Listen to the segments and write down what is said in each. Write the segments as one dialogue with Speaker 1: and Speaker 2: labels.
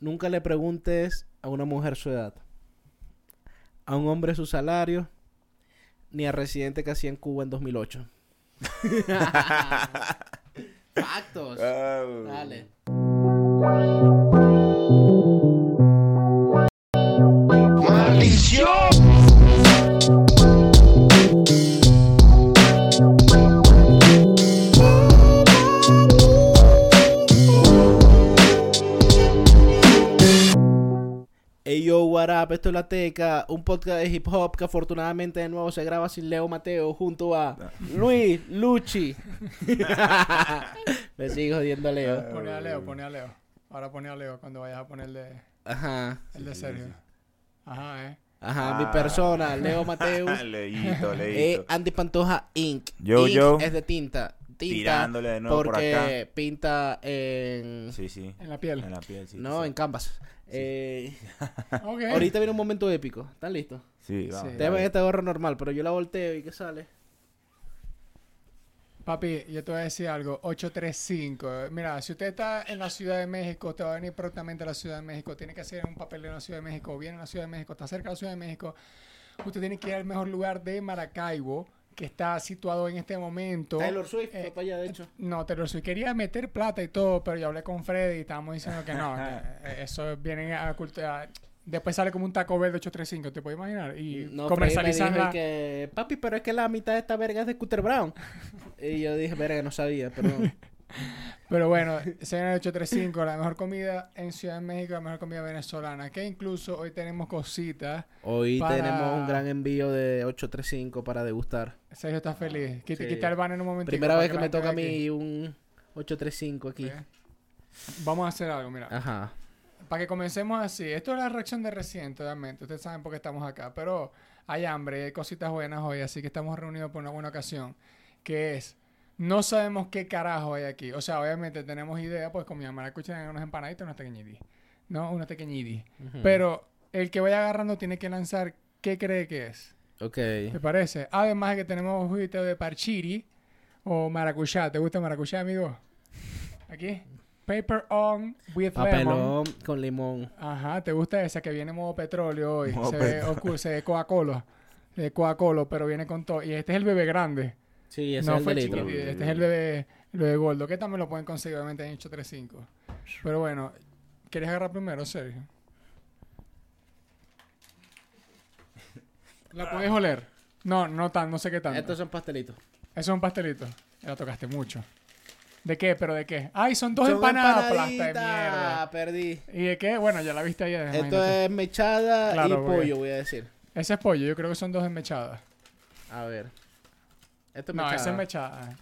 Speaker 1: Nunca le preguntes a una mujer su edad, a un hombre su salario, ni a residente que hacía en Cuba en 2008. Factos. Dale. La Teca, un podcast de hip hop que afortunadamente de nuevo se graba sin Leo Mateo junto a Luis Luchi. Me sigo jodiendo a Leo.
Speaker 2: Pone a Leo, pone a Leo. Ahora pone a Leo cuando vayas a poner el de,
Speaker 1: Ajá,
Speaker 2: el de
Speaker 3: sí.
Speaker 2: Ajá, eh.
Speaker 1: ajá, mi
Speaker 3: Ah.
Speaker 1: persona, Leo Mateo.
Speaker 3: leíto,
Speaker 1: Eh,
Speaker 3: leíto.
Speaker 1: Andy Pantoja Inc.
Speaker 3: Yo,
Speaker 1: Inc
Speaker 3: yo.
Speaker 1: es de tinta. Tinta
Speaker 3: Tirándole de nuevo por
Speaker 1: porque
Speaker 3: acá.
Speaker 1: pinta en...
Speaker 3: Sí, sí.
Speaker 2: En la piel.
Speaker 3: En la piel, sí.
Speaker 1: no,
Speaker 3: sí.
Speaker 1: en canvas. Eh, ahorita viene un momento épico. ¿Están listos?
Speaker 3: Sí, vamos.
Speaker 2: Sí.
Speaker 1: Ven esta gorra normal, pero yo la volteo y ¿qué sale?
Speaker 2: Papi, yo te voy a decir algo. 835. Mira, si usted está en la Ciudad de México, te va a venir prontamente a la Ciudad de México. Tiene que hacer un papel en la Ciudad de México. Viene a la Ciudad de México, está cerca de la Ciudad de México. Usted tiene que ir al mejor lugar de Maracaibo, que está situado en este momento.
Speaker 1: Taylor Swift,
Speaker 2: Eh,
Speaker 1: para allá, de hecho.
Speaker 2: No, Taylor Swift quería meter plata y todo, pero yo hablé con Freddy y estábamos diciendo que no, que eh, eso viene a cultura. Después sale como un Taco Bell de 835, ¿te puedes imaginar? Y
Speaker 1: No, Freddy me
Speaker 2: comercializan
Speaker 1: dijo
Speaker 2: la-
Speaker 1: que, papi, pero es que la mitad de esta verga es de Cutter Brown. y yo dije, verga, no sabía, perdón.
Speaker 2: Pero bueno, el 835, la mejor comida en Ciudad de México, la mejor comida venezolana. Que incluso hoy tenemos cositas.
Speaker 1: Hoy
Speaker 2: Para-
Speaker 1: tenemos un gran envío de 835 para degustar.
Speaker 2: Sergio está feliz. Quita,
Speaker 1: Sí.
Speaker 2: quita el ban en un momento.
Speaker 1: Primera vez que me toca a mí un 835 aquí.
Speaker 2: Vamos a hacer algo, mira.
Speaker 1: Ajá.
Speaker 2: Para que comencemos así. Esto es la reacción de reciente, obviamente. Ustedes saben por qué estamos acá. Pero hay hambre, hay cositas buenas hoy, así que estamos reunidos por una buena ocasión. Que es, no sabemos qué carajo hay aquí. O sea, obviamente tenemos idea, pues con mi mamá escuchan unas empanaditas, unas tequeñitis. No, una tequeñitis.
Speaker 1: Ujú.
Speaker 2: Pero el que vaya agarrando tiene que lanzar qué cree que es.
Speaker 1: Ok.
Speaker 2: ¿Te parece? Además de que tenemos juguito de parchiri o maracuyá. ¿Te gusta maracuyá, amigo? Aquí. Paper on with lemon.
Speaker 1: Papelón con limón.
Speaker 2: Ajá, ¿te gusta esa que viene modo petróleo hoy?
Speaker 3: Modo
Speaker 2: se ve oscuro, se ve Coca-Cola. Se ve Coca-Cola, pero viene con todo. Y este es el bebé grande.
Speaker 1: Sí, ese
Speaker 2: no
Speaker 1: es el
Speaker 2: fue
Speaker 1: de litro.
Speaker 2: chiquitito. Este es el bebé, el bebé gordo. Que también lo pueden conseguir, obviamente, en 835. Pero bueno, ¿quieres agarrar primero, Sergio? ¿La puedes oler? No, no tan, no sé qué tanto.
Speaker 1: Estos son pastelitos.
Speaker 2: Eso es un pastelito. Ya lo tocaste mucho. ¿De qué? ¿Pero de qué? ¡Ay, son dos
Speaker 1: Son
Speaker 2: empanadas! Plasta de mierda.
Speaker 1: Perdí.
Speaker 2: ¿Y de qué? Bueno, ya la viste ayer.
Speaker 1: Esto
Speaker 2: imagínate.
Speaker 1: es mechada
Speaker 2: Claro,
Speaker 1: y pollo, voy a decir.
Speaker 2: Ese es pollo. Yo creo que son dos enmechadas.
Speaker 1: A ver. Esto es
Speaker 2: No,
Speaker 1: mechada.
Speaker 2: esa es mechada.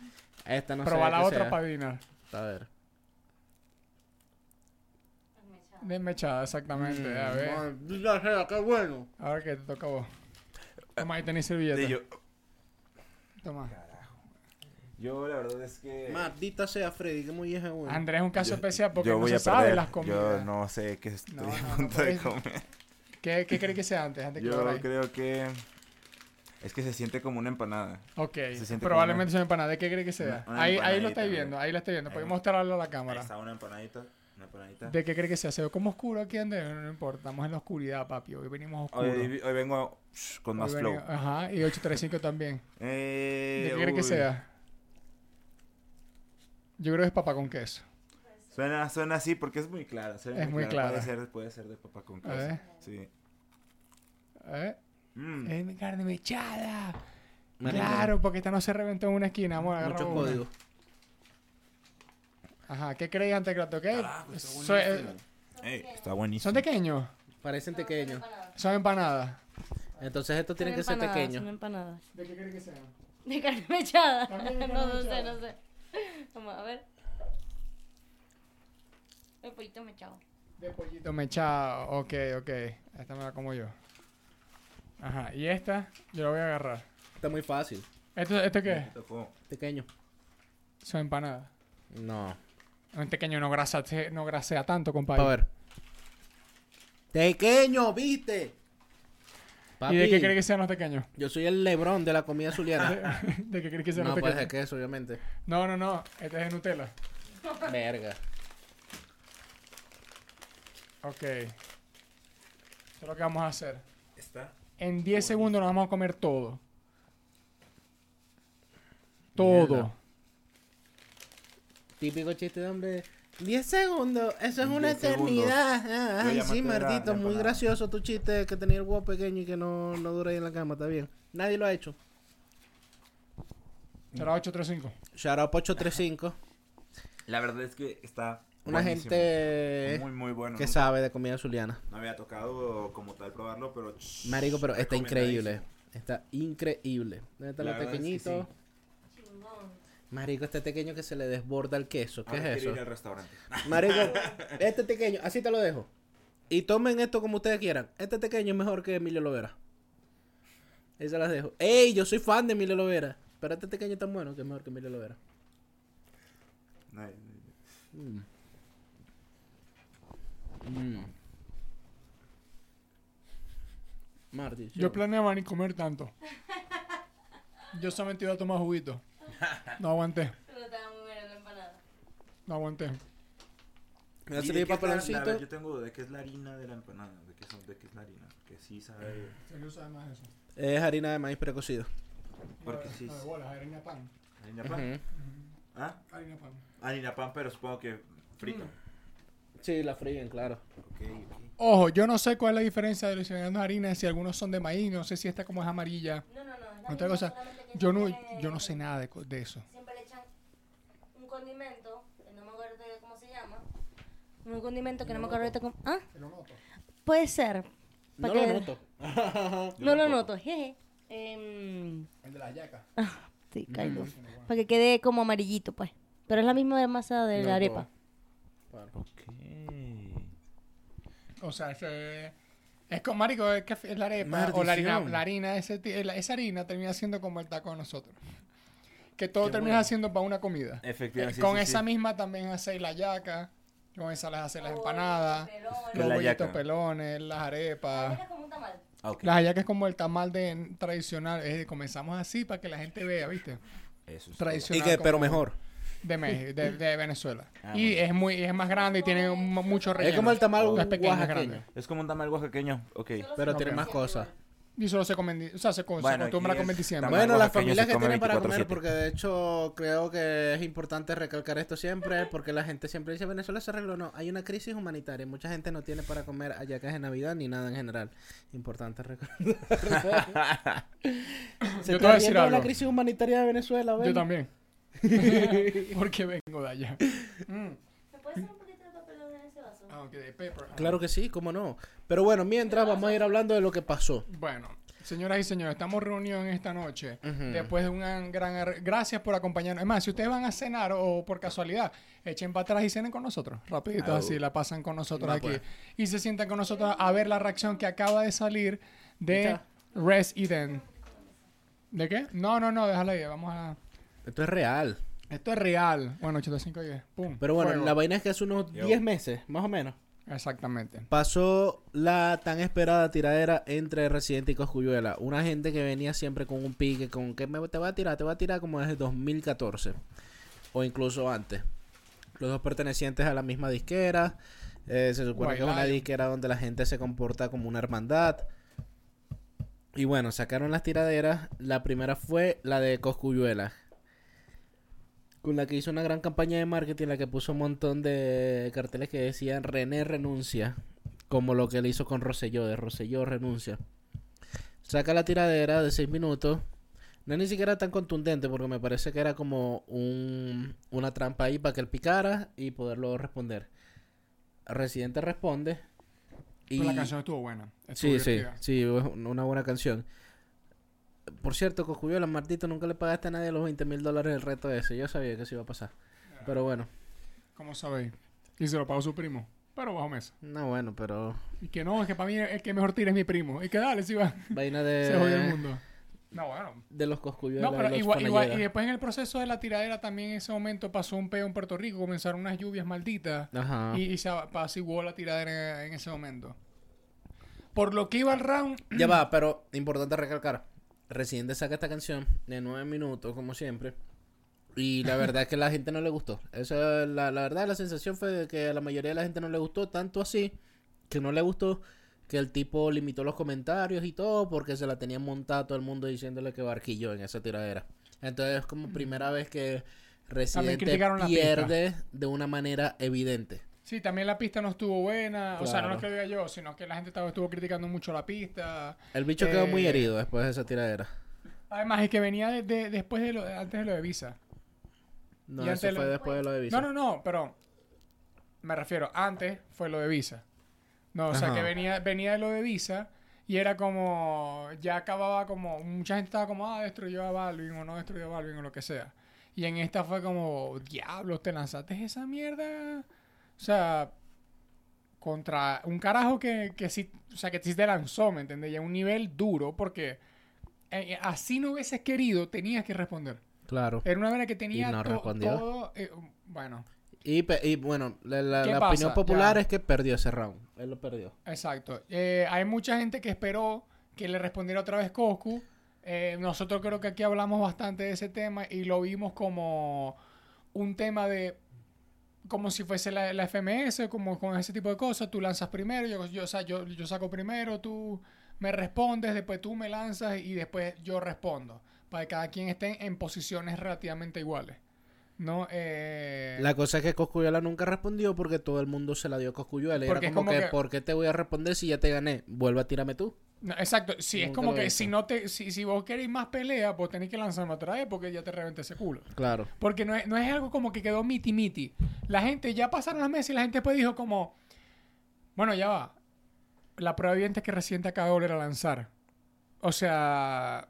Speaker 1: Esta no
Speaker 2: Proba
Speaker 1: sé
Speaker 2: la
Speaker 1: qué
Speaker 2: otra
Speaker 1: sea.
Speaker 2: para adivinar.
Speaker 1: A ver.
Speaker 2: De enmechada, exactamente. A ver.
Speaker 1: Mm, ya sé, qué bueno.
Speaker 2: A ver qué te toca a vos. Toma, ahí tenés servilleta.
Speaker 3: Sí, yo,
Speaker 2: Toma.
Speaker 3: yo la verdad es que...
Speaker 1: Maldita sea Freddy, que muy vieja es bueno.
Speaker 2: Andrés es un caso
Speaker 3: yo-
Speaker 2: especial porque
Speaker 3: yo
Speaker 2: no
Speaker 3: voy
Speaker 2: se
Speaker 3: a
Speaker 2: sabe las comidas.
Speaker 3: Yo no sé qué estoy
Speaker 2: No, no,
Speaker 3: a
Speaker 2: no
Speaker 3: punto de comer.
Speaker 2: ¿Qué, ¿Qué crees que sea antes? Antes que
Speaker 3: Yo
Speaker 2: abráis?
Speaker 3: creo que... Es que se siente como una empanada.
Speaker 2: Ok,
Speaker 3: siente
Speaker 2: probablemente sea empanada. ¿De qué crees que sea?
Speaker 3: Una- una
Speaker 2: ahí, ahí lo estáis viendo, ahí lo estáis viendo.
Speaker 3: Va.
Speaker 2: mostrarlo a la
Speaker 3: Ahí
Speaker 2: cámara.
Speaker 3: está una empanadita. Una empanadita.
Speaker 2: ¿De qué crees que sea? Se ve como oscuro aquí, Andrés. No, no importa, estamos en la oscuridad, papi. Hoy venimos oscuros.
Speaker 3: Hoy, hoy vengo shh, con
Speaker 2: Hoy
Speaker 3: más flow.
Speaker 2: Ajá, y 835 también.
Speaker 3: Eh,
Speaker 2: ¿De qué crees que
Speaker 3: uy.
Speaker 2: sea? Yo creo que es papa con queso.
Speaker 3: Suena, suena así porque es muy clara.
Speaker 2: Es muy clara.
Speaker 3: Puede ser, puede ser de papa con
Speaker 2: A
Speaker 3: queso.
Speaker 2: ver.
Speaker 3: Sí.
Speaker 2: ¿Eh?
Speaker 3: Mm.
Speaker 2: Es mi carne mechada.
Speaker 1: Marico,
Speaker 2: Claro, porque esta no se reventó en una esquina. Vamos a una.
Speaker 1: códigos.
Speaker 2: Ajá, ¿qué creéis antes que la toqué?
Speaker 3: Carajo, está
Speaker 2: So- eh,
Speaker 3: buenísimo. Ey, está buenísimo.
Speaker 2: ¿Son pequeños?
Speaker 1: Parecen pequeños.
Speaker 2: Son empanadas.
Speaker 1: Entonces estos tienen que ser pequeños.
Speaker 4: Son empanadas.
Speaker 2: ¿De qué crees que sean?
Speaker 4: De carne mechada.
Speaker 2: De
Speaker 4: no, no sé, no sé. Vamos a ver. El pollito mechado.
Speaker 2: De pollito mechado. Ok, ok. Esta me la como yo. Ajá, y esta yo la voy a agarrar.
Speaker 1: Está muy fácil.
Speaker 2: ¿Esto, esto qué es?
Speaker 1: Pequeño.
Speaker 2: Son empanadas.
Speaker 1: No.
Speaker 2: Un pequeño no, grasa, no grasea tanto,
Speaker 1: A
Speaker 2: compadre.
Speaker 1: ver. Pequeño, ¿viste? Papi,
Speaker 2: ¿Y de qué crees que sean los pequeños?
Speaker 1: yo soy el Lebrón de la comida zuliana.
Speaker 2: ¿De qué crees que sean
Speaker 1: no,
Speaker 2: los
Speaker 1: pues de
Speaker 2: pequeños?
Speaker 1: queso, obviamente.
Speaker 2: No, no, no. Este es de Nutella.
Speaker 1: Verga.
Speaker 2: Ok. Esto es lo que vamos a hacer. En 10 segundos nos vamos a comer todo. Todo.
Speaker 1: Mierda. Típico chiste de hombre. 10 segundos, eso es una
Speaker 3: 10 segundos.
Speaker 1: eternidad. Ah, Ay,
Speaker 3: ya
Speaker 1: sí, Martito, muy gracioso tu chiste que tenía el huevo pequeño y que no, no dura ahí en la cama, está bien. Nadie lo ha hecho.
Speaker 2: Será 835.
Speaker 1: Shout out 835,
Speaker 3: La verdad es que está.
Speaker 1: Una
Speaker 3: buenísimo.
Speaker 1: gente
Speaker 3: Muy, muy bueno.
Speaker 1: que
Speaker 3: Nunca-
Speaker 1: sabe de comida zuliana.
Speaker 3: No había tocado como tal probarlo, pero.
Speaker 1: Marico, pero está increíble. Está increíble. ¿Dónde está lo
Speaker 3: es que
Speaker 1: pequeñito?
Speaker 4: Chingón.
Speaker 1: Marico, este pequeño que se le desborda el queso. ¿Qué
Speaker 3: Ahora
Speaker 1: es eso?
Speaker 3: ir al restaurante.
Speaker 1: Marico, este pequeño, así te lo dejo. Y tomen esto como ustedes quieran. Este pequeño es mejor que Emilio Lovera. Ahí se las dejo. ¡Ey! Yo soy fan de Emilio Lovera. Pero este pequeño es tan bueno que es mejor que Emilio Lovera.
Speaker 3: No,
Speaker 1: Mm. Mm. Marty,
Speaker 2: Yo planeaba ni comer tanto. Yo solamente iba a tomar juguito. No aguanté.
Speaker 4: Pero estaba muy buena la empanada.
Speaker 2: No aguanté.
Speaker 1: ¿Me vas a
Speaker 3: ¿Y
Speaker 1: servir
Speaker 3: de qué es la- la-
Speaker 1: papaloncito?
Speaker 3: Yo tengo de qué es la harina de la empanada. ¿De qué, son, de qué es la harina? Que sí sabe.
Speaker 2: Se usa más eso.
Speaker 1: Es harina de maíz precocido.
Speaker 3: Porque sí.
Speaker 2: No, de bolas, harina pan.
Speaker 3: ¿Harina pan?
Speaker 1: Ujú.
Speaker 3: ¿Ah?
Speaker 2: Harina pan.
Speaker 3: Harina pan, pero supongo que frito.
Speaker 1: Sí, la fríen, claro.
Speaker 2: Ojo, yo no sé cuál es la diferencia de los de harina, si algunos son de maíz, no sé si esta como es amarilla.
Speaker 4: No, no, no.
Speaker 2: Otra cosa, yo no, yo no sé nada de, de eso.
Speaker 4: Siempre le echan un condimento, que no me acuerdo de cómo se llama. Un condimento que no me acuerdo ahorita cómo... ¿Ah? Puede ser.
Speaker 1: No lo noto.
Speaker 4: No lo noto, jeje. Em,
Speaker 2: El de la yaca.
Speaker 4: sí, kind of. Para que quede como amarillito, pues. Pero es la misma masa de
Speaker 1: No,
Speaker 4: la arepa.
Speaker 1: Claro.
Speaker 3: Ok.
Speaker 2: O sea, es, es con marico, es, que es la arepa o la harina, la harina ese, esa harina termina siendo como el taco de nosotros. Que todo
Speaker 1: Qué
Speaker 2: termina
Speaker 1: bueno.
Speaker 2: siendo para una comida.
Speaker 3: Efectivamente.
Speaker 2: Eh,
Speaker 3: sí,
Speaker 2: con
Speaker 3: sí,
Speaker 2: esa
Speaker 3: sí.
Speaker 2: misma también hacéis la yaca, con esa les hacéis las empanadas,
Speaker 4: pelones.
Speaker 3: ¿Qué es
Speaker 2: los
Speaker 3: la
Speaker 2: bollitos pelones, las
Speaker 4: La
Speaker 2: arepas.
Speaker 4: yaca es como un tamal.
Speaker 3: Ah.
Speaker 2: Las hallacas es como el tamal de tradicional, es, comenzamos así para que la gente vea, ¿viste?
Speaker 3: Eso es
Speaker 2: Tradicional.
Speaker 1: Y que, pero
Speaker 2: como
Speaker 1: mejor.
Speaker 2: De, Mex- de, de Venezuela.
Speaker 3: Ah,
Speaker 2: y
Speaker 3: bueno.
Speaker 2: es muy es más grande y tiene un- mucho relleno.
Speaker 1: Es como el tamal
Speaker 2: Es pequeño, es
Speaker 1: oaxaqueño.
Speaker 3: Es como un tamal oaxaqueño. Ok.
Speaker 1: Pero tiene más cosas.
Speaker 2: Y solo se come, o sea, se, co- se
Speaker 3: Bueno,
Speaker 2: acostumbra a comer
Speaker 3: es
Speaker 2: diciembre.
Speaker 1: Bueno, las familias
Speaker 3: se
Speaker 1: que tienen para comer,
Speaker 3: 24/7.
Speaker 1: porque de hecho creo que es importante recalcar esto siempre, porque la gente siempre dice Venezuela se arregló. No, hay una crisis humanitaria. Mucha gente no tiene para comer hallacas en Navidad ni nada en general. Importante recordar. Se
Speaker 2: Yo te voy a decir
Speaker 1: la
Speaker 2: algo.
Speaker 1: crisis humanitaria de Venezuela,
Speaker 2: Yo también. Porque vengo de allá. Mm.
Speaker 4: ¿Me puedes hacer un poquito de papelón en ese vaso?
Speaker 2: Ah, ok, de pepper. Ah.
Speaker 1: Claro que sí, cómo no. Pero bueno, mientras vamos a ir hablando de lo que pasó.
Speaker 2: Bueno, señoras y señores, estamos reunidos en esta noche. Después de una gran... Gracias por acompañarnos. Es más, si ustedes van a cenar o por casualidad, echen para atrás y cenen con nosotros. Rapidito, así la pasan con nosotros
Speaker 1: No,
Speaker 2: aquí.
Speaker 1: pues.
Speaker 2: Y se sientan con nosotros a ver la reacción que acaba de salir de
Speaker 1: Escucha.
Speaker 2: Resident. ¿De qué? No, no, no, déjala ahí. Vamos a...
Speaker 1: Esto es real.
Speaker 2: Esto es real. Bueno, 85 y 10. Pum.
Speaker 1: Pero bueno,
Speaker 2: fuego.
Speaker 1: la vaina es que hace unos
Speaker 3: Yo.
Speaker 1: 10 meses, más o menos,
Speaker 2: Exactamente.
Speaker 1: pasó la tan esperada tiradera entre Residente y Coscuyuela. Una gente que venía siempre con un pique, con que me, te va a tirar, te va a tirar como desde 2014 o incluso antes. Los dos pertenecientes a la misma disquera. Eh, se supone que es una disquera donde la gente se comporta como una hermandad. Y bueno, sacaron las tiraderas. La primera fue la de Coscuyuela. Con la que hizo una gran campaña de marketing, la que puso un montón de carteles que decían René renuncia. Como lo que le hizo con Rosselló, de Rosselló renuncia. Saca la tiradera de 6 minutos. No es ni siquiera tan contundente porque me parece que era como un, una trampa ahí para que él picara y poderlo responder. Residente responde. Y...
Speaker 2: Pero la canción estuvo buena. Estuvo
Speaker 1: Sí, sí,
Speaker 2: divertida.
Speaker 1: sí, una buena canción. Por cierto, Coscuyuela, Martito, nunca le pagaste a nadie los 20 mil dólares del reto ese. Yo sabía que eso iba a pasar. Pero bueno,
Speaker 2: ¿Cómo sabéis? Y se lo pagó su primo. Pero bajo mesa.
Speaker 1: no bueno, pero
Speaker 2: Y que no, es que para mí el que mejor tira es mi primo. Y que dale, si va.
Speaker 1: vaina
Speaker 2: Se jodió el
Speaker 1: de,
Speaker 2: mundo. No, bueno.
Speaker 1: de los Coscuyuela.
Speaker 2: No, pero igual, igual, y después en el proceso de la tiradera también en ese momento pasó un peo en Puerto Rico, comenzaron unas lluvias malditas
Speaker 1: Ajá.
Speaker 2: y, y se apaciguó la tiradera en, en ese momento. Por lo que iba al round,
Speaker 1: Ya va, pero importante recalcar. Residente saca esta canción de 9 minutos, como siempre. Y la verdad es que a la gente no le gustó. Esa, la, la verdad, la sensación fue de que a la mayoría de la gente no le gustó, tanto así que no le gustó que el tipo limitó los comentarios y todo porque se la tenía montada todo el mundo diciéndole que barquilló en esa tiradera. Entonces es como primera vez que Residente pierde de una manera evidente.
Speaker 2: Sí, también la pista no estuvo buena. O sea, no es que lo diga yo, sino que la gente estaba, estuvo criticando mucho la pista.
Speaker 1: El bicho quedó muy
Speaker 2: Eh,
Speaker 1: herido después de esa tiradera.
Speaker 2: Además, es que venía de, de- después de lo, antes de lo de Visa.
Speaker 1: No,
Speaker 2: y
Speaker 1: eso
Speaker 2: antes
Speaker 1: fue
Speaker 2: lo-
Speaker 1: después de lo de Visa.
Speaker 2: No, no, no, pero me refiero, antes fue lo de Visa. No, o sea, que venía, venía de lo de Visa y era como, ya acababa como, mucha gente estaba como, ah, destruyó a Balvin o no destruyó a Balvin o lo que sea. Y en esta fue como, diablos, te lanzaste esa mierda. O sea, contra un carajo que, que sí, o sea, que sí te lanzó, ¿me entiendes? Y a un nivel duro, porque eh, así no hubieses querido, tenías que responder.
Speaker 1: Claro.
Speaker 2: Era una manera que tenía
Speaker 1: no
Speaker 2: to-
Speaker 1: respondió.
Speaker 2: todo. eh, bueno,
Speaker 1: Y, y bueno, la, la- opinión popular
Speaker 2: Ya.
Speaker 1: es que perdió ese round. Él lo perdió.
Speaker 2: exacto. Eh, hay mucha gente que esperó que le respondiera otra vez Coscu. Eh, nosotros creo que aquí hablamos bastante de ese tema y lo vimos como un tema de como si fuese la, la FMS, como con ese tipo de cosas. Tú lanzas primero, yo, yo, o sea, yo, yo saco primero, tú me respondes, después tú me lanzas y después yo respondo. Para que cada quien esté en posiciones relativamente iguales. ¿No? Eh,
Speaker 1: La cosa es que Coscuyuela nunca respondió porque todo el mundo se la dio a Coscuyuela. Y
Speaker 2: Porque
Speaker 1: era como,
Speaker 2: como
Speaker 1: que,
Speaker 2: que-
Speaker 1: ¿por qué te voy a responder si ya te gané? Vuelve a tírame tú.
Speaker 2: No, exacto, sí, es como que si no te, si, si vos queréis más pelea, pues tenéis que lanzarme otra vez porque ya te reventé ese culo.
Speaker 1: Claro.
Speaker 2: Porque no es, no es algo como que quedó miti miti. La gente, ya pasaron las meses y la gente después dijo como, bueno, ya va. La prueba evidente es que reciente acaba de volver a lanzar. O sea,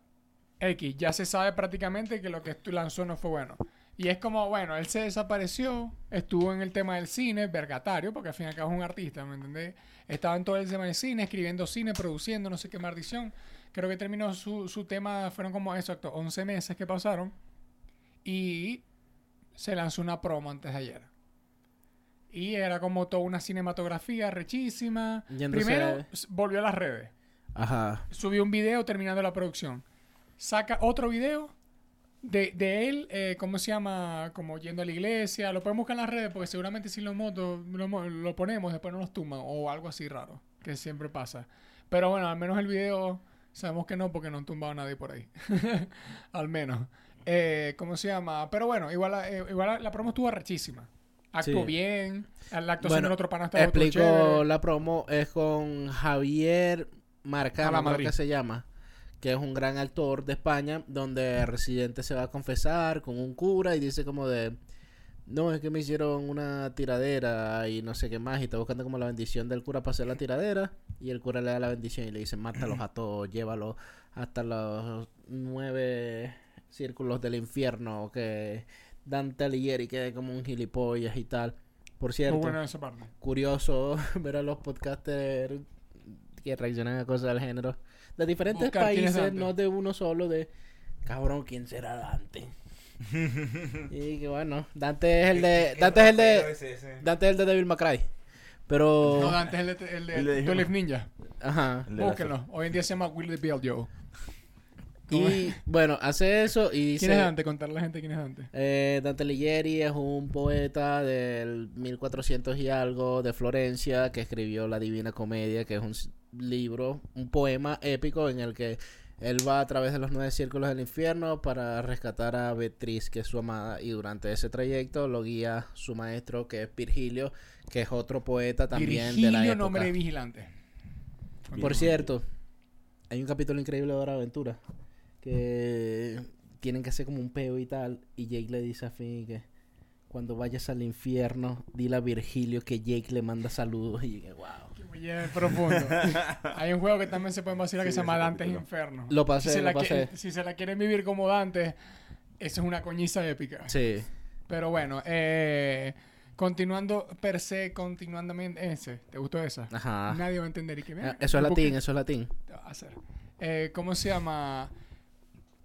Speaker 2: X, ya se sabe prácticamente que lo que tú lanzó no fue bueno. Y es como, bueno, él se desapareció, estuvo en el tema del cine, vergatario, porque al fin y al cabo es un artista, ¿me entendés? Estaba en todo el tema del cine, escribiendo cine, produciendo, no sé qué maldición. Creo que terminó su, su tema, fueron como, exacto, 11 meses que pasaron. Y se lanzó una promo antes de ayer. Y era como toda una cinematografía rechísima. Primero volvió a las redes.
Speaker 1: Ajá.
Speaker 2: Subió un video terminando la producción. Saca otro video de, de él, eh, ¿cómo se llama? Como yendo a la iglesia. Lo podemos buscar en las redes porque seguramente si lo, moto, lo, lo ponemos después no nos tumban. O algo así raro, que siempre pasa. Pero bueno, al menos el video sabemos que no porque no han tumbado a nadie por ahí. al menos. Eh, ¿Cómo se llama? Pero bueno, igual, la- eh, igual la, promo estuvo rechísima. Actuó
Speaker 1: Sí.
Speaker 2: bien. La actuación
Speaker 1: Bueno,
Speaker 2: del otro pana estaba
Speaker 1: Explico la promo. Es con Javier Marcano,
Speaker 2: Madrid.
Speaker 1: que se llama. Que es un gran actor de España. Donde Residente se va a confesar con un cura y dice como de... No, es que me hicieron una tiradera y no sé qué más. Y está buscando como la bendición del cura para hacer la tiradera. Y el cura le da la bendición y le dice, mátalos a todos, llévalos hasta los nueve círculos del infierno. Que Dante Alighieri quede como un gilipollas y tal. Por cierto,
Speaker 2: Muy buena esa parte.
Speaker 1: curioso ver a los podcasters que reaccionan a cosas del género de diferentes
Speaker 2: Buscar
Speaker 1: países,
Speaker 2: Dante.
Speaker 1: no de uno solo, de cabrón, ¿quién será Dante? y que bueno, Dante es el de Dante es el de Dante es el de Devil May Cry. Pero
Speaker 2: No, Dante es el de, el de,
Speaker 3: El de-
Speaker 2: 12 Ninja.
Speaker 1: ajá.
Speaker 2: Búsquenlo. Hoy en día se llama Will the Build Joe.
Speaker 1: Y bueno, hace eso y dice
Speaker 2: ¿Quién es Dante? Contarle a la gente quién es Dante.
Speaker 1: Eh, Dante Alighieri es un poeta del 1400 y algo de Florencia que escribió La Divina Comedia, que es un libro, un poema épico en el que él va a través de los nueve círculos del infierno para rescatar a Beatriz, que es su amada, y durante ese trayecto lo guía su maestro, que es Virgilio, que es otro poeta también de la época.
Speaker 2: nombre de vigilante.
Speaker 1: Por cierto, hay un capítulo increíble de Hora Aventura que tienen que hacer como un peo y tal. Y Jake le dice a Finn que cuando vayas al infierno, dile a Virgilio que Jake le manda saludos. Y que, wow.
Speaker 2: Muy profundo. Hay un juego que también se puede vacilar que se llama Dante's. Inferno.
Speaker 1: Lo pasé,
Speaker 2: si se,
Speaker 1: lo
Speaker 2: la
Speaker 1: pasé.
Speaker 2: quieren- si se la quieren vivir como Dante, eso es una coñiza épica.
Speaker 1: Sí.
Speaker 2: Pero bueno, eh, continuando per se, continuandamente ese. ¿Te gustó esa?
Speaker 1: Ajá.
Speaker 2: Nadie va a entender. ¿Y qué
Speaker 1: Ah, Eso es
Speaker 2: ¿por qué
Speaker 1: latín, eso es latín.
Speaker 2: te va a hacer? Eh, ¿Cómo se llama?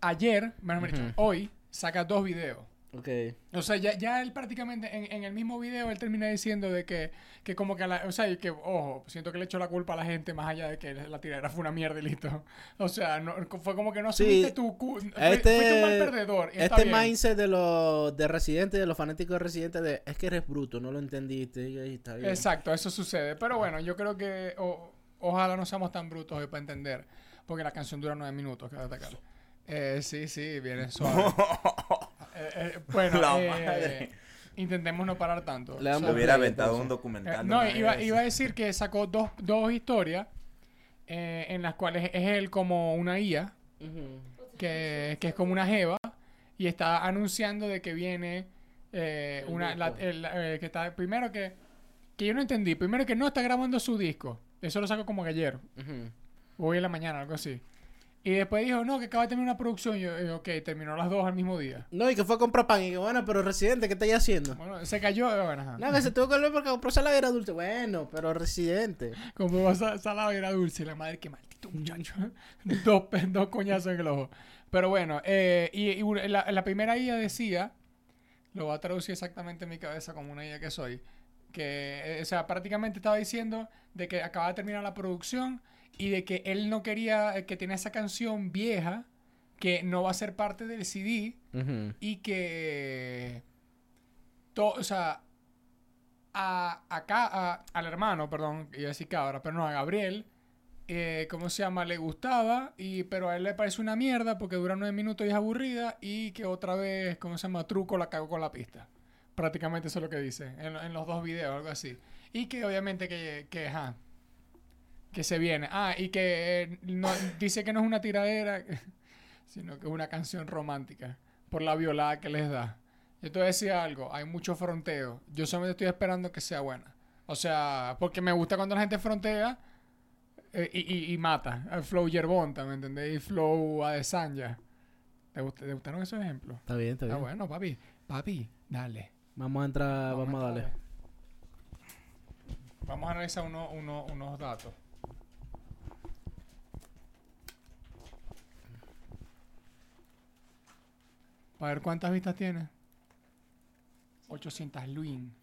Speaker 2: Ayer, mejor dicho,
Speaker 1: Ujú.
Speaker 2: hoy, saca dos videos.
Speaker 1: Ok.
Speaker 2: O sea, ya, ya él prácticamente en, en el mismo video él termina diciendo de que, que como que, la, o sea, y que, ojo, siento que le echó la culpa a la gente más allá de que la tiradera fue una mierda y listo. O sea, no, fue como que no
Speaker 1: Sí,
Speaker 2: asumiste tu... cu-
Speaker 1: Este,
Speaker 2: fuiste un mal perdedor. y
Speaker 1: este mindset de los de residentes, de los fanáticos de residentes, de es que eres bruto, no lo entendiste. Y ahí está bien.
Speaker 2: Exacto, eso sucede. Pero bueno, yo creo que o- ojalá no seamos tan brutos hoy para entender. Porque la canción dura nueve minutos, cada atacar. Eh, sí, sí, viene suave. Eh, eh, bueno,
Speaker 3: La
Speaker 2: eh,
Speaker 3: madre.
Speaker 2: intentemos no parar tanto.
Speaker 1: Le damos
Speaker 3: hubiera
Speaker 1: play,
Speaker 3: aventado
Speaker 1: entonces.
Speaker 3: un
Speaker 2: eh,
Speaker 3: documental.
Speaker 2: no, iba, iba a decir que sacó dos, dos historias eh, en las cuales es él como una IA, que, que es como una jeva, y está anunciando de que viene eh, una... la-
Speaker 1: disco.
Speaker 2: el- eh, que está, primero que... Que yo no entendí. Primero que no está grabando su disco. Eso lo sacó como que ayer. Hoy en la mañana, algo así. Y después dijo, no, que acaba de terminar una producción. Y yo, eh, ok, terminó las dos al mismo día.
Speaker 1: No, y que fue a comprar pan. Y que bueno, pero residente, ¿qué estáis haciendo?
Speaker 2: Bueno, se cayó. eh, Bueno, ajá.
Speaker 1: No, que se tuvo que volver porque compró saladera dulce. Bueno, pero residente.
Speaker 2: Como va sa- salado y era dulce. La madre, qué maldito muchacho. dos, pe- dos coñazos en el ojo. Pero bueno, eh, y, y una- la, la primera IA decía, lo voy a traducir exactamente en mi cabeza como una IA que soy, que, eh, o sea, prácticamente estaba diciendo de que acaba de terminar la producción y de que él no quería, eh, que tenía esa canción vieja que no va a ser parte del CD y que to- o sea a, acá a- al hermano perdón iba a decir cabra pero no a Gabriel eh, ¿cómo se llama? le gustaba y pero a él le parece una mierda porque dura nueve minutos y es aburrida y que otra vez ¿cómo se llama? truco la cagó con la pista prácticamente eso es lo que dice en, en los dos videos algo así y que obviamente que, que que se viene ah y que eh, no, dice que no es una tiradera sino que es una canción romántica por la violada que les da. Yo te voy a decir algo, hay mucho fronteo. Yo solamente estoy esperando que sea buena. O sea, porque me gusta cuando la gente frontea eh, y, y- y mata. El flow Yerbonta, ¿me entendés? Y flow Adesanya. ¿Te, gust- te gustaron esos ejemplos?
Speaker 1: Está bien, está
Speaker 2: Ah,
Speaker 1: bien.
Speaker 2: bueno, papi. Papi, dale.
Speaker 1: Vamos a entrar, vamos, a darle.
Speaker 2: Vamos a analizar uno- uno- unos datos. Para ver cuántas vistas tiene. 800 Luin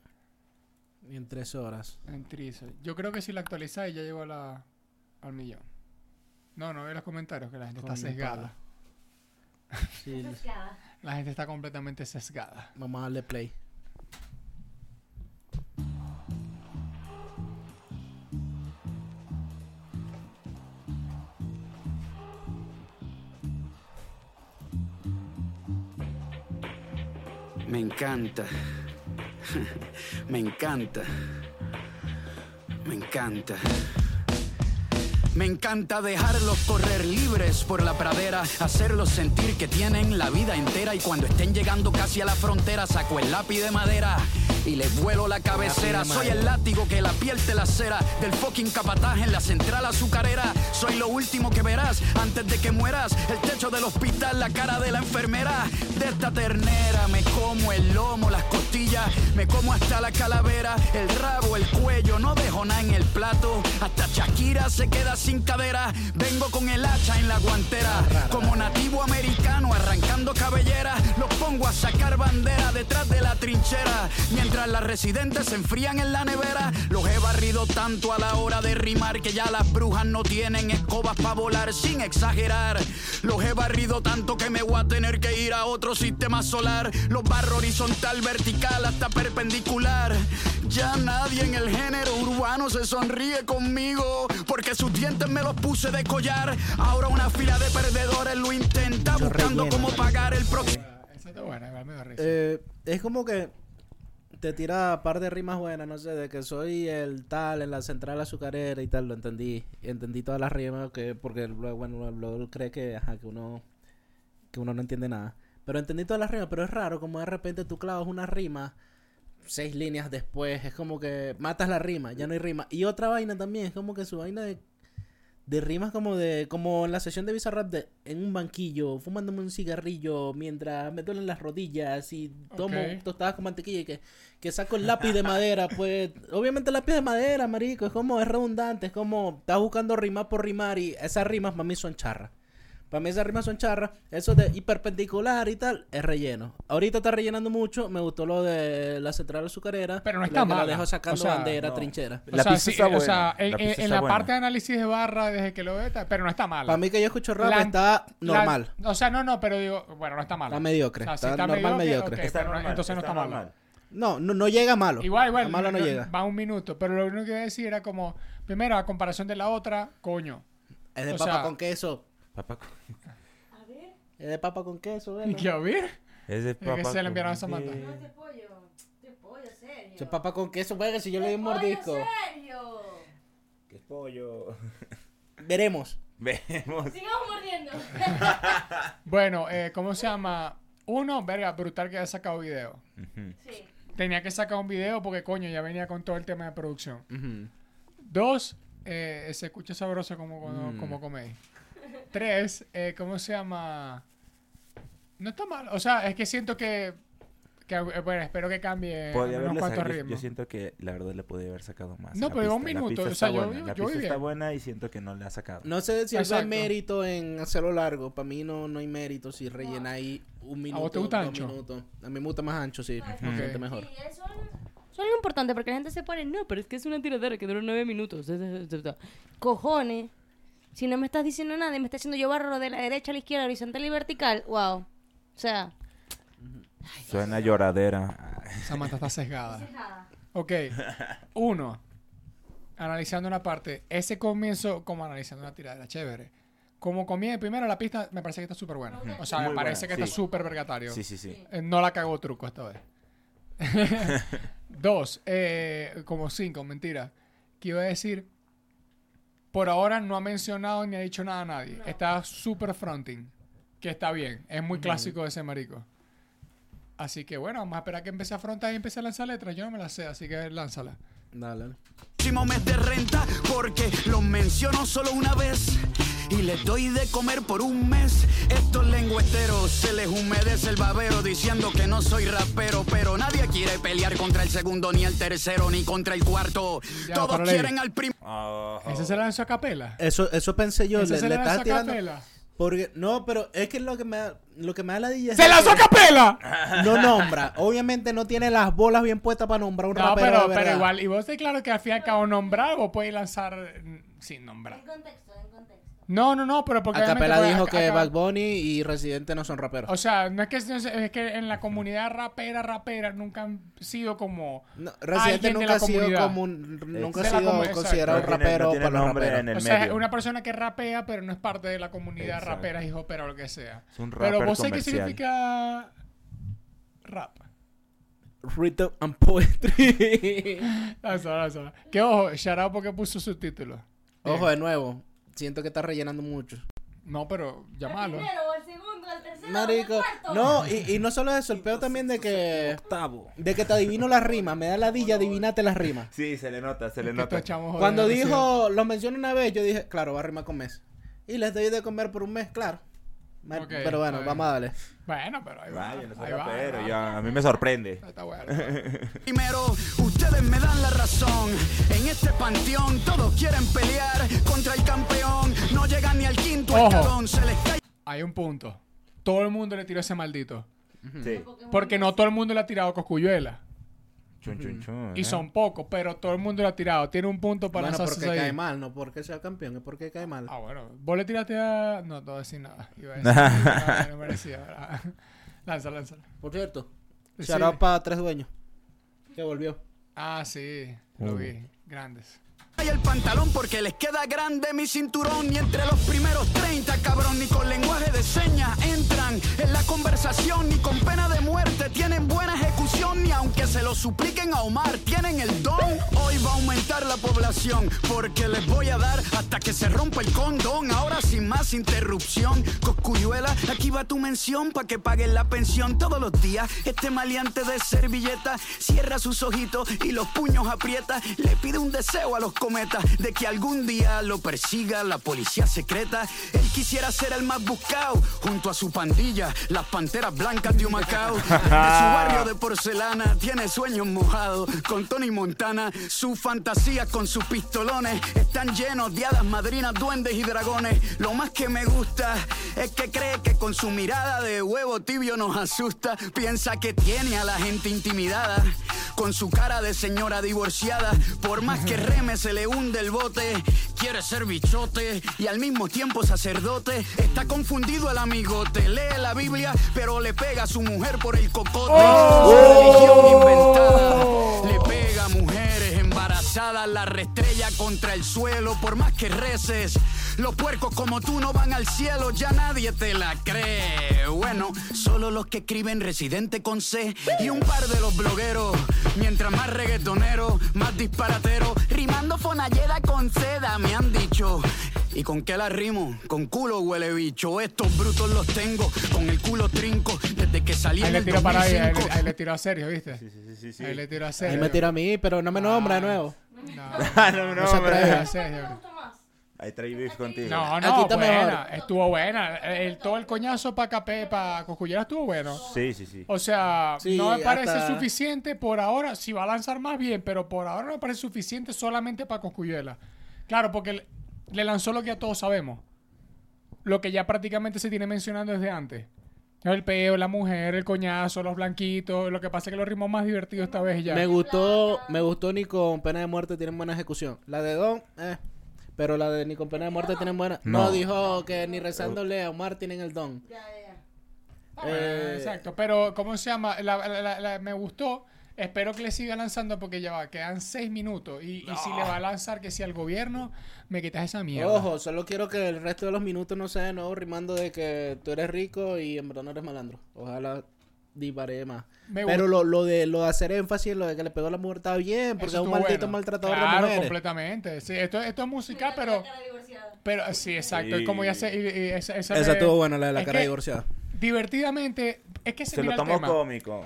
Speaker 1: Y en tres horas.
Speaker 2: en Trice. Yo creo que si la actualizáis ya llegó a la, al millón. No, no veo los comentarios que la gente está
Speaker 1: Coño,
Speaker 2: sesgada.
Speaker 1: Sí,
Speaker 4: Sesgada.
Speaker 2: La gente está completamente sesgada.
Speaker 1: vamos a darle play.
Speaker 5: Encanta. Me encanta. Me encanta. Me encanta dejarlos correr libres por la pradera, hacerlos sentir que tienen la vida entera y cuando estén llegando casi a la frontera saco el lápiz de madera y les vuelo la cabecera. Soy el látigo que la piel te lacera del fucking capataz en la central azucarera. Soy lo último que verás antes de que mueras. El techo del hospital, la cara de la enfermera. De esta ternera me como el lomo, las costillas, me como hasta la calavera, el rabo, el cuello. No dejo nada en el plato. Hasta Shakira se queda sin cadera. Vengo con el hacha en la guantera. Como nativo americano arrancando cabellera. Los pongo a sacar bandera detrás de la trinchera. Mientras las residentes se enfrían en la nevera. Los he barrido tanto a la hora de rimar que ya las brujas no tienen escobas para volar sin exagerar. Los he barrido tanto que me voy a tener que ir a otro sistema solar. Los barro horizontal, vertical hasta perpendicular. Ya nadie en el género urbano se sonríe conmigo porque sus dientes me los puse de collar. Ahora una fila de perdedores lo intenta buscando
Speaker 1: relleno,
Speaker 5: cómo
Speaker 1: marico.
Speaker 5: El próximo.
Speaker 2: Esa está buena, igual me da risa.
Speaker 1: Eh, es como que te tira par de rimas buenas, no sé, de que soy el tal en la central azucarera y tal, lo entendí. Entendí todas las rimas que porque luego, bueno, luego cree que, ajá, que uno que uno no entiende nada. Pero entendí todas las rimas, pero es raro como de repente tú clavas una rima seis líneas después, es como que matas la rima, ya no hay rima. Y otra vaina también, es como que su vaina de de rimas como de como en la sesión de Bizarrap de en un banquillo fumándome un cigarrillo mientras me duelen las rodillas y tomo
Speaker 2: Ok.
Speaker 1: tostadas con mantequilla y que, que saco el lápiz de madera pues obviamente el lápiz de madera marico es como es redundante es como estás buscando rimar por rimar y esas rimas para mí son charras Para mí esas rimas son charras. Eso de hiperpendicular y tal es relleno. Ahorita está rellenando mucho. Me gustó lo de la central azucarera.
Speaker 2: Pero no está
Speaker 1: que La dejo sacando
Speaker 2: O sea,
Speaker 1: bandera,
Speaker 3: no.
Speaker 1: trinchera.
Speaker 2: O
Speaker 3: La
Speaker 2: sea,
Speaker 3: pista
Speaker 2: sí,
Speaker 3: está
Speaker 2: o sea,
Speaker 3: buena,
Speaker 2: en,
Speaker 3: la
Speaker 2: en-
Speaker 3: está
Speaker 2: la
Speaker 3: buena.
Speaker 2: parte de análisis de barra, desde que lo veo, pero no está mala.
Speaker 1: Para mí que yo escucho rap
Speaker 2: La-
Speaker 1: está
Speaker 2: La-
Speaker 1: normal.
Speaker 2: o sea, no, no, pero digo, bueno, no está mala.
Speaker 1: Está mediocre.
Speaker 2: O sea, sí
Speaker 1: está, normal mediocre.
Speaker 2: entonces no está mala.
Speaker 1: No, no, no llega a malo.
Speaker 2: Igual, igual.
Speaker 1: A malo no, llega.
Speaker 2: Va un minuto. Pero lo único que iba a decir era como, primero, a comparación de la otra, coño.
Speaker 1: Es de
Speaker 2: o
Speaker 1: papa
Speaker 2: sea-
Speaker 1: con queso.
Speaker 3: Papá,
Speaker 4: A ver.
Speaker 1: Es de papa con queso, ¿verdad?
Speaker 2: ¿Qué a ver?
Speaker 3: es de
Speaker 2: que
Speaker 3: papá.
Speaker 2: se le enviaron a
Speaker 3: con
Speaker 2: Samantha.
Speaker 4: No, este pollo. Este pollo, serio.
Speaker 1: Es papa con queso, venga, si yo le doy un mordisco.
Speaker 4: serio.
Speaker 3: ¿Qué es pollo?
Speaker 1: Veremos.
Speaker 3: Vemos.
Speaker 4: Sigamos mordiendo.
Speaker 2: Bueno, eh, ¿cómo se llama? Uno, verga, brutal que haya sacado video.
Speaker 4: Sí.
Speaker 2: Tenía que sacar un video porque, coño, ya venía con todo el tema de producción. Dos, eh, se escucha sabroso como, cuando-
Speaker 1: Mm.
Speaker 2: como coméis. Tres, eh, ¿cómo se llama? No está mal. O sea, es que siento que... que, eh, bueno, espero que cambie
Speaker 3: Podría
Speaker 2: unos cuantos
Speaker 3: sacado- yo- Yo
Speaker 2: ritmos.
Speaker 3: siento que la verdad le podía haber sacado más.
Speaker 2: No,
Speaker 3: La
Speaker 2: pero un
Speaker 3: pista- la
Speaker 2: minuto,
Speaker 3: pista
Speaker 2: o sea,
Speaker 3: está
Speaker 2: yo-
Speaker 3: buena,
Speaker 2: yo-
Speaker 3: La pista está buena y siento que no le ha sacado.
Speaker 1: No sé si eso hay mérito en hacerlo largo. Para mí no, no hay mérito si rellena ahí un minuto.
Speaker 2: vos te gusta
Speaker 1: dos
Speaker 2: ancho?
Speaker 1: minutos. A mí me gusta más ancho, sí. Me
Speaker 2: Ok.
Speaker 1: siente mejor.
Speaker 4: Sí, eso es algo importante porque la gente se pone, no, pero es que es una tiradera que dura nueve minutos. Cojones. Si no me estás diciendo nada y me estás haciendo yo barro de la derecha a la izquierda, horizontal y vertical, wow. O sea,
Speaker 3: Suena lloradera.
Speaker 2: Samantha está sesgada. Ok. Uno. Analizando una parte. Ese comienzo, como analizando una tiradera, chévere. Como comienza, primero la pista me parece que está súper buena. O sea,
Speaker 3: Muy
Speaker 2: me parece
Speaker 3: buena,
Speaker 2: que
Speaker 3: sí.
Speaker 2: está súper vergatario.
Speaker 3: Sí, sí, sí.
Speaker 2: Eh, no la cagó truco esta vez. Dos, eh, como cinco, mentira. Que iba a decir, por ahora no ha mencionado ni ha dicho nada a nadie. Está súper fronting, que está bien. Es muy clásico de ese marico. Así que bueno, vamos a esperar que empiece a frontar y empiece a lanzar letras. Yo no me las sé, así que lánzala.
Speaker 1: Dale, dale.
Speaker 5: próximo mes de renta porque lo menciono solo una vez y les doy de comer por un mes. Estos lengüeteros se les humedece el babero diciendo que no soy rapero, pero nadie quiere pelear contra el segundo, ni el tercero, ni contra el cuarto.
Speaker 2: Ya,
Speaker 5: Todos quieren al primero.
Speaker 3: Ah,
Speaker 2: ¿Ese se lanzó a capela?
Speaker 1: Eso, eso pensé yo.
Speaker 2: ¿Ese
Speaker 1: Le,
Speaker 2: se
Speaker 1: le
Speaker 2: lanzó a capela?
Speaker 1: Porque, no, pero es que lo que me lo que me da la DJ es
Speaker 2: ¡Se lanzó a capela!
Speaker 1: No nombra. Obviamente no tiene las bolas bien puestas para nombrar un
Speaker 2: No,
Speaker 1: rapero
Speaker 2: pero,
Speaker 1: de
Speaker 2: pero igual, y vos te claro que al fin y al cabo nombrar o puedes lanzar mm, sin nombrar.
Speaker 4: en contexto, en contexto.
Speaker 2: No, no, no, pero porque
Speaker 1: Acapela dijo que
Speaker 2: acá-
Speaker 1: Bad Bunny y Residente no son raperos.
Speaker 2: O sea, no es que, no sé, es que en la comunidad rapera, rapera, nunca han sido como
Speaker 1: No, Residente nunca ha sido como un- nunca ha sido considerado
Speaker 3: No tiene-
Speaker 1: rapero
Speaker 3: no tiene
Speaker 1: para los
Speaker 3: nombre
Speaker 1: raperos.
Speaker 3: en el
Speaker 2: O sea,
Speaker 3: medio.
Speaker 2: una persona que rapea, pero no es parte de la comunidad
Speaker 3: Exacto.
Speaker 2: rapera, hip hopera o lo que sea.
Speaker 3: Es un
Speaker 2: Pero vos sabés qué significa rap.
Speaker 1: Rhythm and Poetry.
Speaker 2: Lánzala, lánzala. Que ojo, out porque puso subtítulos.
Speaker 1: Ojo, de nuevo. Siento que está rellenando mucho.
Speaker 2: No, pero
Speaker 4: El
Speaker 2: llamalo.
Speaker 4: primero, el segundo, el tercero,
Speaker 1: Marico.
Speaker 4: el cuarto.
Speaker 1: No, y, y no solo eso, el peor también de que.
Speaker 3: Octavo.
Speaker 1: De que te adivino las rimas. Me da la dilla, adivinate las rimas.
Speaker 3: Sí, se le nota, se le nota.
Speaker 1: Cuando dijo, lo mencioné una vez, yo dije, claro, va a rimar con mes. Y les doy de comer por un mes, claro. Ma-
Speaker 2: Ok,
Speaker 1: pero bueno, vamos a darle.
Speaker 2: Bueno, pero ahí va.
Speaker 3: Vaya, no soy
Speaker 2: ahí va, ahí
Speaker 3: rapero,
Speaker 2: va.
Speaker 3: ya, a mí me sorprende.
Speaker 2: Está bueno.
Speaker 5: Primero, ustedes me dan la razón. En este panteón todos quieren pelear contra el campeón. No llegan ni al quinto
Speaker 2: Ojo.
Speaker 5: escalón. Se les cae
Speaker 2: Hay un punto. Todo el mundo le tiró ese maldito.
Speaker 3: Sí.
Speaker 2: Porque no todo el mundo le ha tirado coscuyuela.
Speaker 3: Chun, chun, chun,
Speaker 2: Y
Speaker 3: ¿eh?
Speaker 2: son pocos, pero todo el mundo le ha tirado. Tiene un punto para
Speaker 1: Bueno, porque
Speaker 2: ahí.
Speaker 1: cae mal, no porque sea campeón, es porque cae mal.
Speaker 2: Ah, bueno. Vos le tiraste a... No, no voy a decir nada. Iba a decir... no, no merecía. ¿verdad? Lánzala, lánzala.
Speaker 1: Por cierto,
Speaker 2: Sí.
Speaker 1: para tres dueños. Que volvió.
Speaker 2: Ah, sí. Lo vi. Grandes.
Speaker 5: El pantalón porque les queda grande mi cinturón. Y entre los primeros 30, cabrón, ni con lenguaje de señas entran en la conversación. Ni con pena de muerte tienen buena ejecución. Ni aunque se lo supliquen a Omar, tienen el don. Hoy va a aumentar la población porque les voy a dar hasta que se rompa el condón. Ahora sin más interrupción. Coscuyuela, aquí va tu mención para que paguen la pensión todos los días. Este maleante de servilleta cierra sus ojitos y los puños aprieta. Le pide un deseo a los de que algún día lo persiga la policía secreta. Él quisiera ser el más buscado junto a su pandilla, las panteras blancas de Humacao. De su barrio de porcelana tiene sueños mojados con Tony Montana. Sus fantasías con sus pistolones están llenos de hadas madrinas, duendes y dragones. Lo más que me gusta es que cree que con su mirada de huevo tibio nos asusta. Piensa que tiene a la gente intimidada con su cara de señora divorciada. Por más que reme se le hunde el bote. Quiere ser bichote y al mismo tiempo sacerdote. Está confundido el amigote. Lee la Biblia, pero le pega a su mujer por el cocote. Su religión inventada. Le pega a mujeres embarazadas. La restrella contra el suelo. Por más que reces. Los puercos como tú no van al cielo, ya nadie te la cree. Bueno, solo los que escriben residente con C y un par de los blogueros. Mientras más reggaetonero, más disparatero, rimando fonallera con seda, me han dicho. ¿Y con qué la rimo? Con culo huele bicho. Estos brutos los tengo, con el culo trinco, desde que salí
Speaker 2: Ahí
Speaker 5: en
Speaker 2: le
Speaker 5: el
Speaker 2: tiró para ahí, ahí,
Speaker 5: 2005.
Speaker 2: le- ahí le tiró a serio, ¿viste?
Speaker 3: Sí, sí, sí, sí.
Speaker 2: Ahí le tiró a
Speaker 1: Ahí
Speaker 2: serio.
Speaker 1: me tira a mí, pero no me nombra de nuevo.
Speaker 2: No,
Speaker 3: Ah, no, no,
Speaker 1: No se
Speaker 3: hombre.
Speaker 1: atreve.
Speaker 2: a serio.
Speaker 3: Ahí traí beef contigo.
Speaker 2: No,
Speaker 1: Aquí
Speaker 2: no,
Speaker 1: está
Speaker 2: buena,
Speaker 1: mejor.
Speaker 2: estuvo buena. El, todo el coñazo para Capé, para Coscullera estuvo bueno.
Speaker 3: Sí, sí, sí.
Speaker 2: O sea,
Speaker 1: Sí,
Speaker 2: no me parece
Speaker 1: hasta-
Speaker 2: suficiente por ahora. Si va a lanzar más bien, pero por ahora no me parece suficiente solamente para Coscuyuela. Claro, porque le, le lanzó lo que ya todos sabemos. Lo que ya prácticamente se tiene mencionando desde antes. El peo, la mujer, el coñazo, los blanquitos. Lo que pasa es que los ritmos más divertidos esta vez ya.
Speaker 1: Me gustó, me gustó ni con pena de muerte tienen buena ejecución. La de Don, eh. Pero la de ni con pena de muerte tienen buena. No,
Speaker 3: No.
Speaker 1: dijo que ni rezándole a Omar tienen el don.
Speaker 2: Ah,
Speaker 1: Eh,
Speaker 2: Exacto, pero ¿cómo se llama? La- la- la- la- me gustó. Espero que le siga lanzando porque ya va, quedan seis minutos. Y, y si le va a lanzar que si al gobierno, me quitas esa mierda.
Speaker 1: Ojo, solo quiero que el resto de los minutos no sea de nuevo rimando de que tú eres rico y en verdad no eres malandro. Ojalá divaré más.
Speaker 2: Me
Speaker 1: Pero lo, lo de lo de hacer énfasis en lo de que le pegó a la mujer está bien, porque es un maldito
Speaker 2: bueno.
Speaker 1: maltratador de
Speaker 2: Claro,
Speaker 1: mujeres.
Speaker 2: completamente. Sí, esto, esto es musical, pero, pero sí, exacto.
Speaker 3: Sí.
Speaker 2: Y como ya se... y- y esa, esa
Speaker 1: Esa
Speaker 2: de-
Speaker 1: estuvo buena, la de la cara divorciada.
Speaker 2: Divertidamente, es que se,
Speaker 3: Se lo tomó cómico.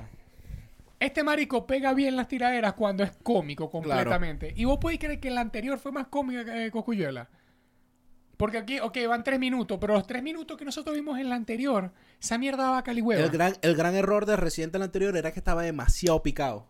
Speaker 2: Este marico pega bien las tiraderas cuando es cómico completamente. Y vos podéis creer que la anterior fue más cómica que Coscuyuela. Porque aquí, ok, van tres minutos, pero los tres minutos que nosotros vimos en la anterior, esa mierda daba calihueva.
Speaker 1: El gran, el gran error de Residente el anterior era que estaba demasiado picado.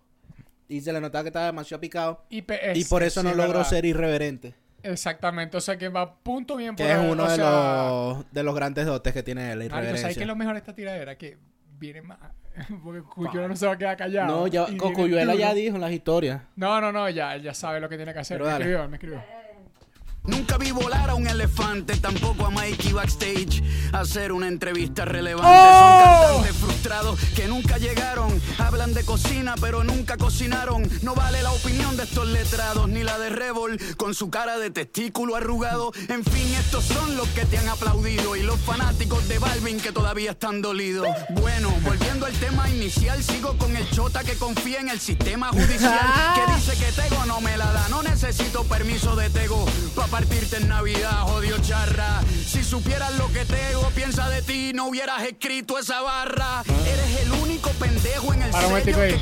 Speaker 1: Y se le notaba que estaba demasiado picado.
Speaker 2: Y,
Speaker 1: y por eso
Speaker 2: sí,
Speaker 1: no logró
Speaker 2: verdad.
Speaker 1: ser irreverente.
Speaker 2: Exactamente, o sea que va punto bien por
Speaker 1: Que es uno
Speaker 2: o
Speaker 1: de,
Speaker 2: sea,
Speaker 1: los, de los grandes dotes que tiene él, la
Speaker 2: ¿sabes
Speaker 1: irreverencia.
Speaker 2: qué es lo mejor de esta tiradera? Que viene más. Porque Coscuyuela no se va a quedar callado.
Speaker 1: No, ya, Cocuyuela ya dijo en las historias.
Speaker 2: No, no, no, ya, ya sabe lo que tiene que hacer.
Speaker 1: Pero
Speaker 2: me
Speaker 1: dale.
Speaker 2: escribió, me escribió.
Speaker 5: Nunca vi volar a un elefante, tampoco a Mikey backstage. Hacer una entrevista relevante.
Speaker 2: ¡Oh!
Speaker 5: Son cantantes frustrados que nunca llegaron. Hablan de cocina, pero nunca cocinaron. No vale la opinión de estos letrados, ni la de Revol, con su cara de testículo arrugado. En fin, estos son los que te han aplaudido. Y los fanáticos de Balvin que todavía están dolidos. Bueno, volviendo al tema inicial, sigo con el chota que confía en el sistema judicial. Que dice que Tego no me la da. No necesito permiso de Tego para partirte en Navidad, jodido charra. Si supieras lo que Tego piensa de ti, no hubieras escrito esa barra. Eres el único pendejo en el sello que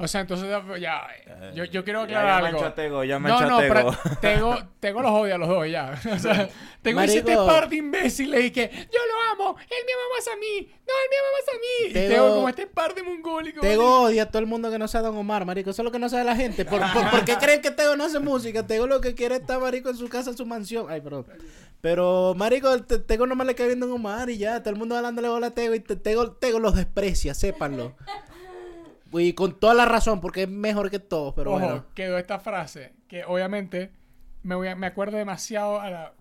Speaker 2: O sea, entonces ya, yo, yo quiero
Speaker 3: Ya,
Speaker 2: aclarar
Speaker 3: ya
Speaker 2: algo.
Speaker 3: manchó a Tego, ya
Speaker 2: no,
Speaker 3: manchó a
Speaker 2: no,
Speaker 3: Tego.
Speaker 2: pero Tego, Tego los odia a los dos ya. O sea, Tego dice
Speaker 1: Marico.
Speaker 2: este par de imbéciles y que yo lo amo, él me ama más a mí, no, él me ama más a mí. Y
Speaker 1: Tego-
Speaker 2: Tego como este par de mongólicos.
Speaker 1: Tego odia a todo el mundo que no sea Don Omar, marico. Eso es lo que no sabe la gente. ¿Por, por, por qué creen que Tego no hace música? Tego lo que quiere es estar, marico, en su casa, en su mansión. Ay, perdón. Pero, marico, Tego nomás le cae bien Don Omar y ya. Todo el mundo hablándole bola a Tego y Te- Tego, Tego los desprecia, sépanlo. Y con toda la razón, porque es mejor que todos, pero
Speaker 2: Ojo,
Speaker 1: bueno.
Speaker 2: quedó esta frase que obviamente me, voy a- me acuerdo demasiado a la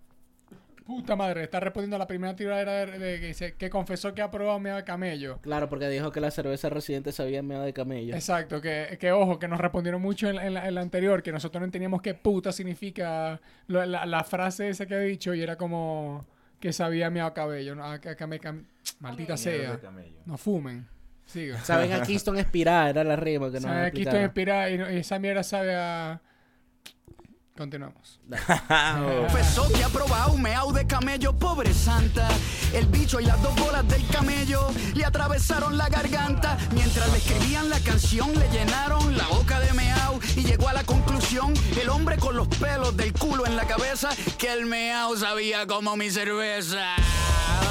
Speaker 2: puta madre. Está respondiendo a la primera tiradera de, de- que, dice, que confesó que ha probado miedo de camello.
Speaker 1: Claro, porque dijo que la cerveza residente sabía medio de camello.
Speaker 2: Exacto, que, que ojo, que nos respondieron mucho en, en la, en la anterior, que nosotros no entendíamos qué puta significa lo- la, la frase esa que ha dicho y era como que sabía miado cabello. ¿no? A- a- maldita sea.
Speaker 3: de camello.
Speaker 2: No fumen. Siga.
Speaker 1: Saben a Keystone Espirá, era la rima que nos
Speaker 2: Sabe, aquí estoy
Speaker 1: explicaron.
Speaker 2: inspirada y, no- y esa mierda sabe a... Continuamos.
Speaker 5: Confesó que ha probado meao de camello, pobre santa. El bicho y las dos bolas del camello le atravesaron la garganta. Mientras le escribían la canción, le llenaron la boca de meao y llegó a la conclusión, el hombre con los pelos del culo en la cabeza, que el meao sabía como mi cerveza.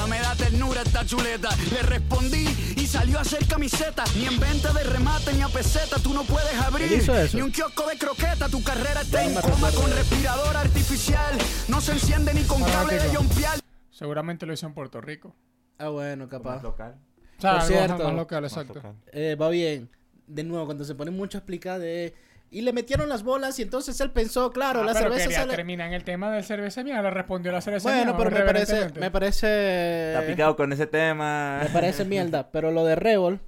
Speaker 5: Me da ternura esta chuleta. Le respondí y salió a hacer camiseta. Ni en venta de remate ni a peseta tú no puedes abrir. Ni un kiosco de croqueta. Tu carrera está en coma con respirador artificial. No se enciende ni con cable de jompear.
Speaker 2: Seguramente lo hizo en Puerto Rico.
Speaker 1: Ah, bueno,
Speaker 3: Más
Speaker 1: capaz.
Speaker 3: local.
Speaker 2: O sea,
Speaker 1: Por
Speaker 2: algo
Speaker 1: cierto,
Speaker 2: más local,
Speaker 3: más
Speaker 2: exacto.
Speaker 3: local.
Speaker 1: Eh, va bien. De nuevo, cuando se pone mucho a explicar de... Y le metieron las bolas y entonces él pensó, claro,
Speaker 2: Ah,
Speaker 1: la
Speaker 2: pero
Speaker 1: cerveza sale...
Speaker 2: terminar en el tema del cerveza mía, le respondió la cerveza
Speaker 1: Bueno,
Speaker 2: mía,
Speaker 1: pero me parece, me parece...
Speaker 3: Está picado con ese tema.
Speaker 1: Me parece mierda, pero lo de Rebol,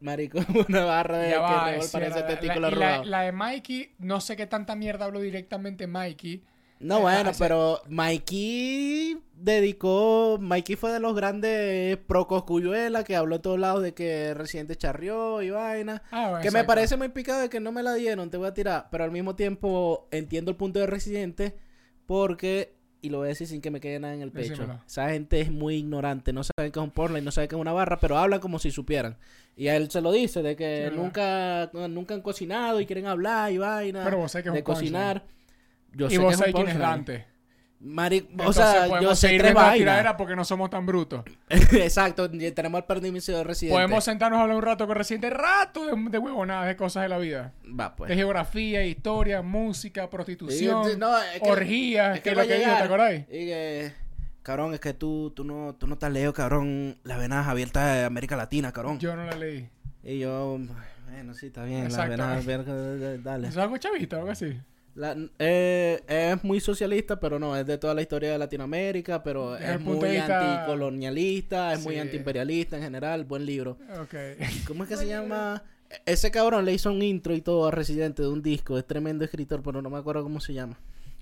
Speaker 1: marico, una barra de que
Speaker 2: va,
Speaker 1: Rebol
Speaker 2: sí,
Speaker 1: parece
Speaker 2: la,
Speaker 1: testículo
Speaker 2: la- la- la de Mikey, no sé qué tanta mierda habló directamente Mikey.
Speaker 1: No,
Speaker 2: Eh,
Speaker 1: bueno,
Speaker 2: hace-
Speaker 1: pero Mikey dedicó, Mikey fue de los grandes pro Coscuyuela que habló en todos lados de que Residente charrió y vaina.
Speaker 2: Ah, bueno,
Speaker 1: Que me parece muy picado de que no me la dieron, te voy a tirar. Pero al mismo tiempo entiendo el punto de Residente porque, y lo voy a decir sin que me quede nada en el pecho,
Speaker 2: Decímelo.
Speaker 1: esa gente es muy ignorante, no saben qué es un porno y no saben qué es una barra, pero hablan como si supieran. Y a él se lo dice, de que
Speaker 2: Sí,
Speaker 1: nunca, nunca han cocinado y quieren hablar y vaina.
Speaker 2: Pero vos sabés que es
Speaker 1: de
Speaker 2: un
Speaker 1: cocinar. Yo
Speaker 2: Y
Speaker 1: sé
Speaker 2: vos
Speaker 1: que es un
Speaker 2: sabés quién es. Dante.
Speaker 1: Mari- o sea, yo sé tres
Speaker 2: tiradera porque no somos tan brutos.
Speaker 1: Exacto, tenemos el permiso de residente.
Speaker 2: Podemos sentarnos a hablar un rato con Residente, rato de, de huevonadas, de cosas de la vida.
Speaker 1: Va, pues.
Speaker 2: De geografía, historia, música, prostitución,
Speaker 1: no, es que-
Speaker 2: orgías,
Speaker 1: es
Speaker 2: que
Speaker 1: va
Speaker 2: es lo que dijo, ¿te acordáis?
Speaker 1: Y que, cabrón, es que tú, tú no, tú no te has leído, cabrón, las venas abiertas de América Latina, cabrón.
Speaker 2: Yo no la leí.
Speaker 1: Y yo, bueno, sí, está bien, las
Speaker 2: Exacto.
Speaker 1: venas abiertas, dale.
Speaker 2: ¿Eso es algo chavista o algo así?
Speaker 1: La- eh, es muy socialista, pero no, es de toda la historia de Latinoamérica, pero
Speaker 2: Desde
Speaker 1: es muy
Speaker 2: vista-
Speaker 1: anticolonialista, es muy antiimperialista en general, buen libro.
Speaker 2: Ok.
Speaker 1: ¿Cómo es que se llama? Ese cabrón le hizo un intro y todo a Residente de un disco, es tremendo escritor, pero no me acuerdo cómo se llama.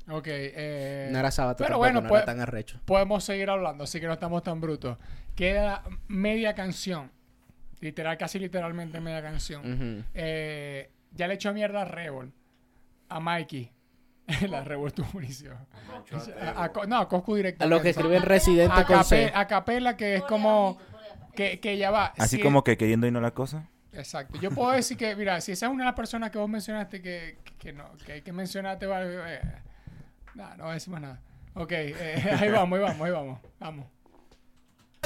Speaker 2: Ok. Eh,
Speaker 1: no era Sabato
Speaker 2: pero
Speaker 1: tampoco,
Speaker 2: bueno,
Speaker 1: no
Speaker 2: pues-
Speaker 1: era tan arrecho.
Speaker 2: podemos seguir hablando, así que no estamos tan brutos. Queda media canción. Literal, casi literalmente media canción. Eh, ya le echó mierda a Rebel. A Mikey. la buenísimo. A- a no, a Coscu
Speaker 1: A
Speaker 2: directamente.
Speaker 1: lo que escribe el Residente
Speaker 2: a,
Speaker 1: con C.
Speaker 2: a capela, que es como... Que, que ya va.
Speaker 3: Así
Speaker 2: si-
Speaker 3: como que queriendo y no la cosa.
Speaker 2: Exacto. Yo puedo decir que, mira, si esa es una de las personas que vos mencionaste que, que no, que, que mencionaste, vale, eh, no voy a decir más nada. Ok, eh, ahí vamos, ahí vamos, ahí vamos. Vamos.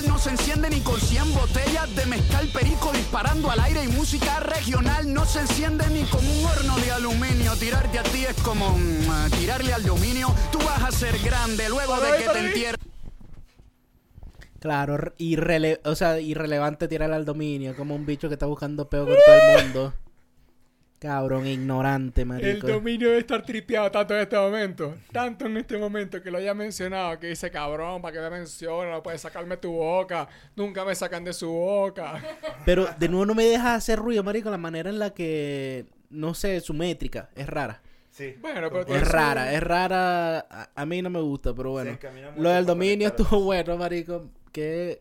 Speaker 5: No se enciende ni con 100 botellas de mezcal perico disparando al aire y música regional no se enciende ni con un horno de aluminio. Tirarte a ti es como mm, tirarle al dominio. Tú vas a ser grande luego de que te
Speaker 2: ahí.
Speaker 5: entierres.
Speaker 1: Claro, irrele o sea, irrelevante tirar al dominio, como un bicho que está buscando peo con todo el mundo. Cabrón, ignorante,
Speaker 2: El
Speaker 1: marico.
Speaker 2: dominio debe estar tripeado tanto en este momento. Tanto en este momento que lo haya mencionado. Que dice, cabrón, para que me menciona, no puedes sacarme tu boca. Nunca me sacan de su boca.
Speaker 1: Pero de nuevo no me deja hacer ruido, marico, la manera en la que, no sé, su métrica es rara.
Speaker 3: Sí.
Speaker 2: Bueno, pero
Speaker 1: Es rara, es rara. A, a mí no me gusta, pero bueno. Lo del dominio estuvo bueno, marico. Que,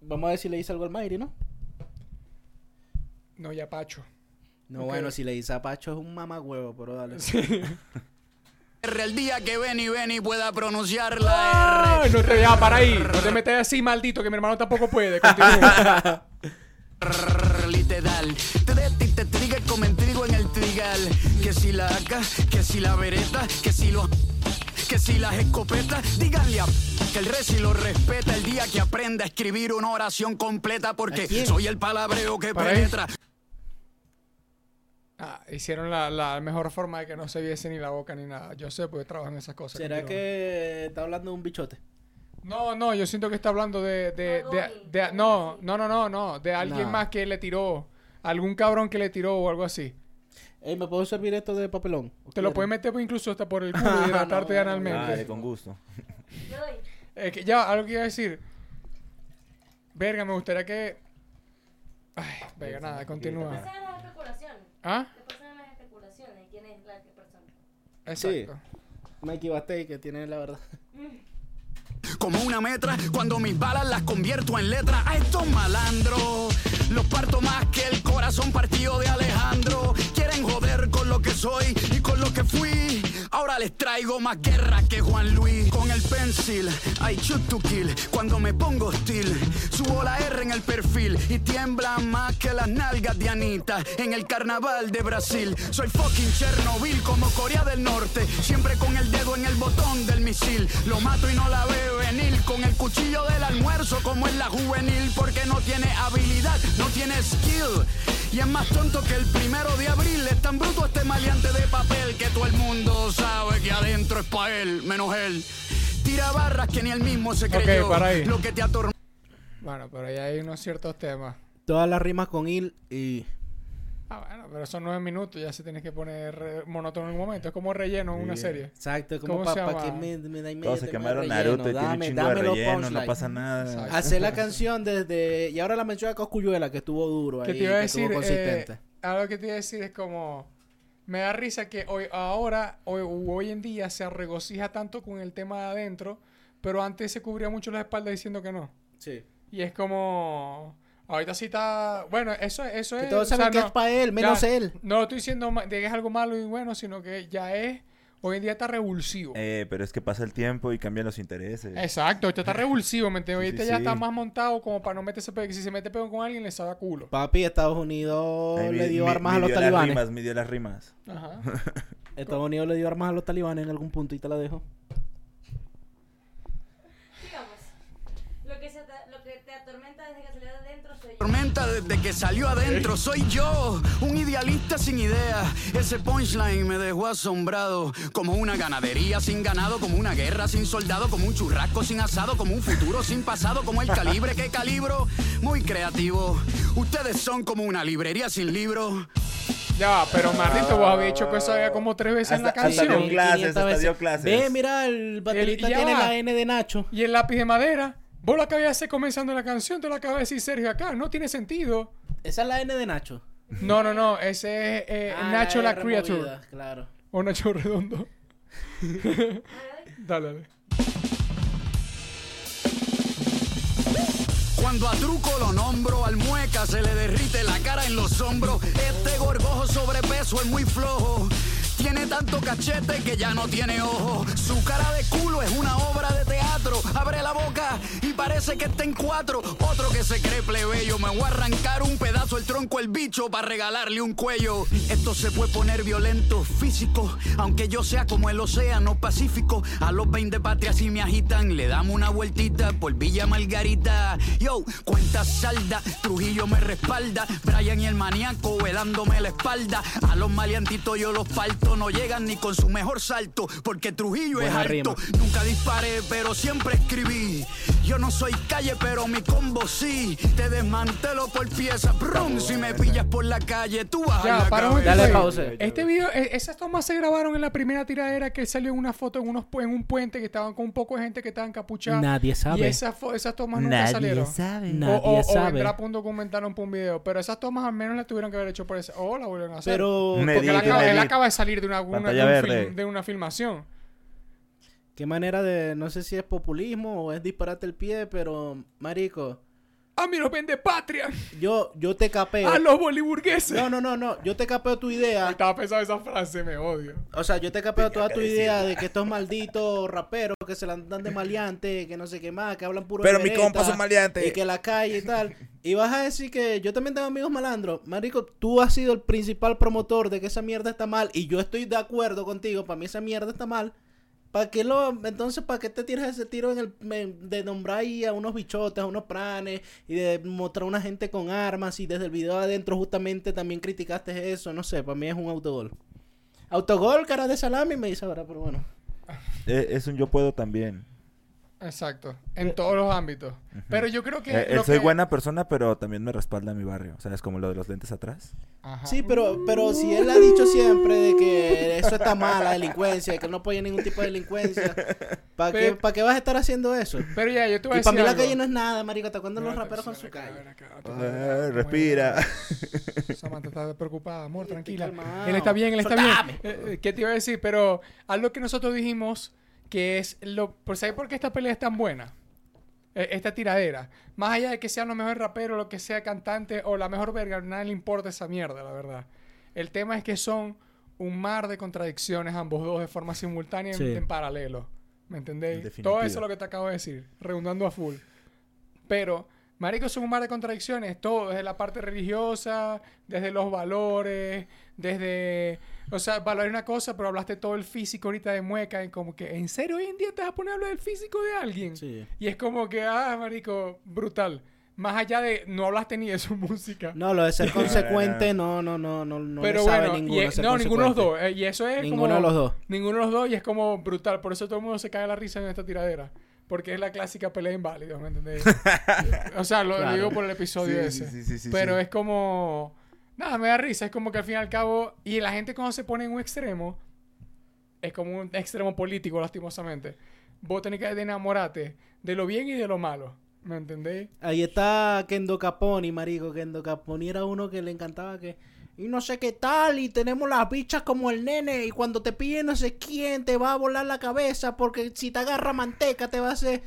Speaker 1: vamos a ver si le hice algo al Mayri, ¿no?
Speaker 2: No, ya Pacho.
Speaker 1: No,
Speaker 2: Ok.
Speaker 1: bueno, si le hice a Pacho es un mamagüevo, pero dale.
Speaker 5: El día que Benny Benny pueda pronunciar la
Speaker 2: Ay, no te dejas para ahí. No te metas así, maldito, que mi hermano tampoco puede. Continúa.
Speaker 5: R, literal. Te ti te triga como en trigo en el trigal. Que si la AK, que si la vereta, que si los que si las escopetas, díganle a que el rey si lo respeta el día que aprenda a escribir una oración completa
Speaker 1: ¿A
Speaker 5: porque soy el palabreo que
Speaker 2: Para ahí. Ah, hicieron la, la mejor forma de que no se viese ni la boca ni nada. Yo sé, porque trabajo en esas cosas.
Speaker 1: ¿Será que está hablando de un bichote?
Speaker 2: No, no, yo siento que está hablando de... de, de, de- no, no, no, no, no. De alguien más que le tiró. Algún cabrón que le tiró o algo así.
Speaker 1: Ey, ¿me puedo servir esto de papelón? ¿O
Speaker 2: Te lo puedes meter pues, incluso hasta por el culo y hidratarte
Speaker 1: No,
Speaker 2: analmente.
Speaker 3: Dale, con gusto.
Speaker 2: Eh, que ya, algo que iba a decir. Verga, me gustaría que... Ay, venga, nada, continúa. ¿Ah?
Speaker 4: Después son las especulaciones quién es la persona.
Speaker 2: Exacto.
Speaker 1: Mikey Bastey, que tiene la verdad.
Speaker 5: Como una metra cuando mis balas las convierto en letras. A estos malandros los parto más que el corazón partido de Alejandro. Quieren joder con lo que soy y con lo que fui. Ahora les traigo más guerra que Juan Luis. Con el pencil, I shoot to kill. Cuando me pongo hostil, subo la R en el perfil y tiembla más que las nalgas de Anita en el carnaval de Brasil. Soy fucking Chernobyl como Corea del Norte. Siempre con el dedo en el botón del misil. Lo mato y no la veo venir. Con el cuchillo del almuerzo como en la juvenil. Porque no tiene habilidad, no tiene skill. Y es más tonto que el primero de abril. Es tan bruto este maleante de papel que todo el mundo sabe que adentro es pa' él, menos él. Tira barras que ni él mismo se
Speaker 2: Ok,
Speaker 5: creyó.
Speaker 2: para ahí.
Speaker 5: Lo que te atormenta.
Speaker 2: Bueno, pero ahí hay unos ciertos temas.
Speaker 1: Todas las rimas con il y...
Speaker 2: Ah, bueno, pero son nueve minutos, ya se tienes que poner eh, monótono en un momento. Es como relleno en una serie.
Speaker 1: Exacto, como
Speaker 2: ¿Cómo se
Speaker 1: para que me, me, me,
Speaker 3: Todos se
Speaker 1: me-
Speaker 3: quemaron Naruto y tiene un
Speaker 1: dame-
Speaker 3: chingo de relleno, no pasa nada.
Speaker 2: Exacto.
Speaker 1: Hacer la canción desde... Y ahora la mención de Coscuyuela, que estuvo duro
Speaker 2: Que
Speaker 1: ahí,
Speaker 2: te iba a
Speaker 1: que estuvo
Speaker 2: decir,
Speaker 1: consistente.
Speaker 2: eh, algo que te iba a decir es como, me da risa que hoy, ahora, hoy, hoy en día se regocija tanto con el tema de adentro, pero antes se cubría mucho la espalda diciendo que no.
Speaker 1: Sí.
Speaker 2: Y es como, ahorita sí está, bueno, eso, eso
Speaker 1: Que
Speaker 2: es...
Speaker 1: todos
Speaker 2: o sea,
Speaker 1: saben que
Speaker 2: no-
Speaker 1: es para él, menos
Speaker 2: ya,
Speaker 1: él.
Speaker 2: No estoy diciendo de que es algo malo y bueno, sino que ya es, hoy en día está revulsivo.
Speaker 3: Eh, pero es que pasa el tiempo y cambian los intereses.
Speaker 2: Exacto, ahorita está revulsivo, ¿me entiendes?
Speaker 3: Sí,
Speaker 2: Ahorita
Speaker 3: sí,
Speaker 2: ya
Speaker 3: sí.
Speaker 2: está más montado como para no meterse pe- que Si se mete pego con alguien, le sabe a culo.
Speaker 1: Papi, Estados Unidos le dio
Speaker 3: mi-
Speaker 1: armas a los
Speaker 3: midió
Speaker 1: talibanes.
Speaker 3: Las rimas, midió las rimas.
Speaker 2: Ajá.
Speaker 1: Estados Unidos le dio armas a los talibanes en algún punto y te la dejo.
Speaker 4: Digamos, lo que, se te, lo que te atormenta desde que salió de adentro soy yo.
Speaker 5: Tormenta desde que salió adentro, soy yo, un idealista sin idea. Ese punchline me dejó asombrado, como una ganadería sin ganado, como una guerra sin soldado, como un churrasco sin asado, como un futuro sin pasado, como el calibre que calibro. Muy creativo, ustedes son como una librería sin libro.
Speaker 2: Ya, pero maldito, vos habías dicho que eso había como tres veces en la
Speaker 3: Hasta- hasta
Speaker 2: canción.
Speaker 3: dio clases,
Speaker 1: 1500
Speaker 3: hasta dio clases.
Speaker 1: Ve, mira, el baterista
Speaker 2: El-
Speaker 1: tiene
Speaker 2: va.
Speaker 1: la N de Nacho.
Speaker 2: Y el lápiz de madera, vos lo acabas de hacer comenzando la canción, te lo acaba de decir Sergio acá, no tiene sentido.
Speaker 1: Esa es la N de Nacho.
Speaker 2: No, no, no, ese es eh,
Speaker 1: Ah,
Speaker 2: Nacho la,
Speaker 1: R
Speaker 2: Creature.
Speaker 1: Claro.
Speaker 2: O Nacho Redondo. dale, dale.
Speaker 5: Cuando a truco lo nombro, al mueca se le derrite la cara en los hombros. Este gorgojo sobrepeso es muy flojo. Tiene tanto cachete que ya no tiene ojo. Su cara de culo es una obra de teatro. Abre la boca y parece que está en cuatro. Otro que se cree plebeyo. Me voy a arrancar un pedazo el tronco el bicho para regalarle un cuello. Esto se puede poner violento, físico. Aunque yo sea como el océano Pacífico. A los 20 patrias si me agitan, le damos una vueltita por Villa Margarita. Yo, cuenta salda, Trujillo me respalda. Brian y el maníaco velándome la espalda. A los maleantitos yo los parto. No llegan ni con su mejor salto. Porque Trujillo
Speaker 1: Buena
Speaker 5: es alto.
Speaker 1: rima.
Speaker 5: Nunca disparé, pero siempre escribí. Yo no soy calle, pero mi combo sí. Te desmantelo por piezas. Brum, si me pillas por la calle, tú vas a
Speaker 2: Ya,
Speaker 5: la
Speaker 2: para un.
Speaker 1: Dale pausa.
Speaker 2: Este video, eh, esas tomas se grabaron en la primera tiradera que salió en una foto en, unos, en un puente que estaban con un poco de gente que estaban encapuchadas.
Speaker 1: Nadie sabe.
Speaker 2: Y esas, esas tomas nunca salieron.
Speaker 3: sabe.
Speaker 2: O,
Speaker 1: Nadie
Speaker 2: o, o
Speaker 1: sabe.
Speaker 2: vendrá para un documental o para un video. Pero esas tomas al menos las tuvieron que haber hecho por ese. O la volvieron a hacer.
Speaker 1: Pero,
Speaker 2: Porque él acaba, él acaba de salir de una, una-
Speaker 3: Pantalla
Speaker 2: de, un
Speaker 3: verde.
Speaker 2: film- de una filmación.
Speaker 1: qué manera de, no sé si es populismo o es disparate el pie, pero, marico,
Speaker 2: ¡A mí nos vende patria!
Speaker 1: yo, yo te capeo.
Speaker 2: ¡A los boliburgueses!
Speaker 1: No, no, no, no, yo te capeo tu idea.
Speaker 2: Estaba pensando esa frase, me odio.
Speaker 1: O sea, yo te capeo toda tu idea de que estos malditos raperos que se la dan de maleante, que no sé qué más, que hablan puro
Speaker 3: Pero mi compa son maleantes.
Speaker 1: Y que la calle y tal. Y vas a decir que yo también tengo amigos malandros. Marico, tú has sido el principal promotor de que esa mierda está mal. Y yo estoy de acuerdo contigo. Para mí esa mierda está mal. ¿Para qué lo, entonces, para qué te tiras ese tiro en el, de nombrar ahí a unos bichotes, a unos pranes y de mostrar a una gente con armas y desde el video adentro justamente también criticaste eso? No sé, para mí es un autogol. Autogol, cara de salami, me dice ahora, pero bueno.
Speaker 3: Eh, es un yo puedo también.
Speaker 2: Exacto. En todos los ámbitos. Pero yo creo que.
Speaker 3: Eh, eh,
Speaker 2: lo
Speaker 3: soy
Speaker 2: que-
Speaker 3: buena persona, pero también me respalda mi barrio. O sea, es como lo de los lentes atrás.
Speaker 2: Ajá.
Speaker 1: Sí, pero, pero si él ha dicho siempre de que eso está mal, la delincuencia, que él no apoya ningún tipo de delincuencia, ¿para qué, ¿para qué vas a estar haciendo eso?
Speaker 2: Pero ya, yo te voy a
Speaker 1: Y para
Speaker 2: decir.
Speaker 1: mí la calle no es nada, marico. ¿Hasta cuándo los raperos con su calle?
Speaker 3: Ah, respira.
Speaker 2: Samantha está preocupada, amor, tranquila. Él está bien, él está
Speaker 1: Soltame.
Speaker 2: bien. Eh, eh, ¿Qué te iba a decir? Pero algo que nosotros dijimos que es lo... ¿Por ¿Sabes por qué esta pelea es tan buena? Eh, Esta tiradera. Más allá de que sean los mejores raperos, lo que sea cantante o la mejor verga, a nadie le importa esa mierda, la verdad. El tema es que son un mar de contradicciones ambos dos de forma simultánea en-
Speaker 1: Sí.
Speaker 2: en, paralelo. ¿Me entendéis? Todo eso es lo que te acabo de decir, redundando a full. Pero, marico, son un mar de contradicciones, todo, desde la parte religiosa, desde los valores, desde... O sea, valorar una cosa, pero hablaste todo el físico ahorita de mueca, y como que, ¿en serio hoy en día te vas a poner a hablar del físico de alguien?
Speaker 1: Sí.
Speaker 2: Y es como que, ah, marico, brutal. Más allá de, no hablaste ni de su música.
Speaker 1: No, lo de ser consecuente, no, no, no, no, no
Speaker 2: pero
Speaker 1: le sabe
Speaker 2: bueno, y
Speaker 1: ninguno.
Speaker 2: es-
Speaker 1: ser
Speaker 2: no, ninguno de los dos. eh, y eso es
Speaker 1: Ninguno
Speaker 2: como...
Speaker 1: de los dos.
Speaker 2: Ninguno de los dos y es como brutal. Por eso todo el mundo se cae la risa en esta tiradera. Porque es la clásica pelea de inválidos, ¿me entendés? o sea, lo,
Speaker 1: Claro.
Speaker 2: digo por el episodio
Speaker 3: Sí,
Speaker 2: ese.
Speaker 3: sí, sí, sí, sí,
Speaker 2: Pero
Speaker 3: sí.
Speaker 2: es como... Nada, me da risa. Es como que al fin y al cabo... Y la gente cuando se pone en un extremo... Es como un extremo político, lastimosamente. Vos tenés que enamorarte de lo bien y de lo malo. ¿Me entendéis?
Speaker 1: Ahí está Kendo Caponi, marico. Kendo Caponi era uno que le encantaba que... Y no sé qué tal, y tenemos las bichas como el nene, y cuando te pille no sé quién, te va a volar la cabeza, porque si te agarra manteca te va a hacer...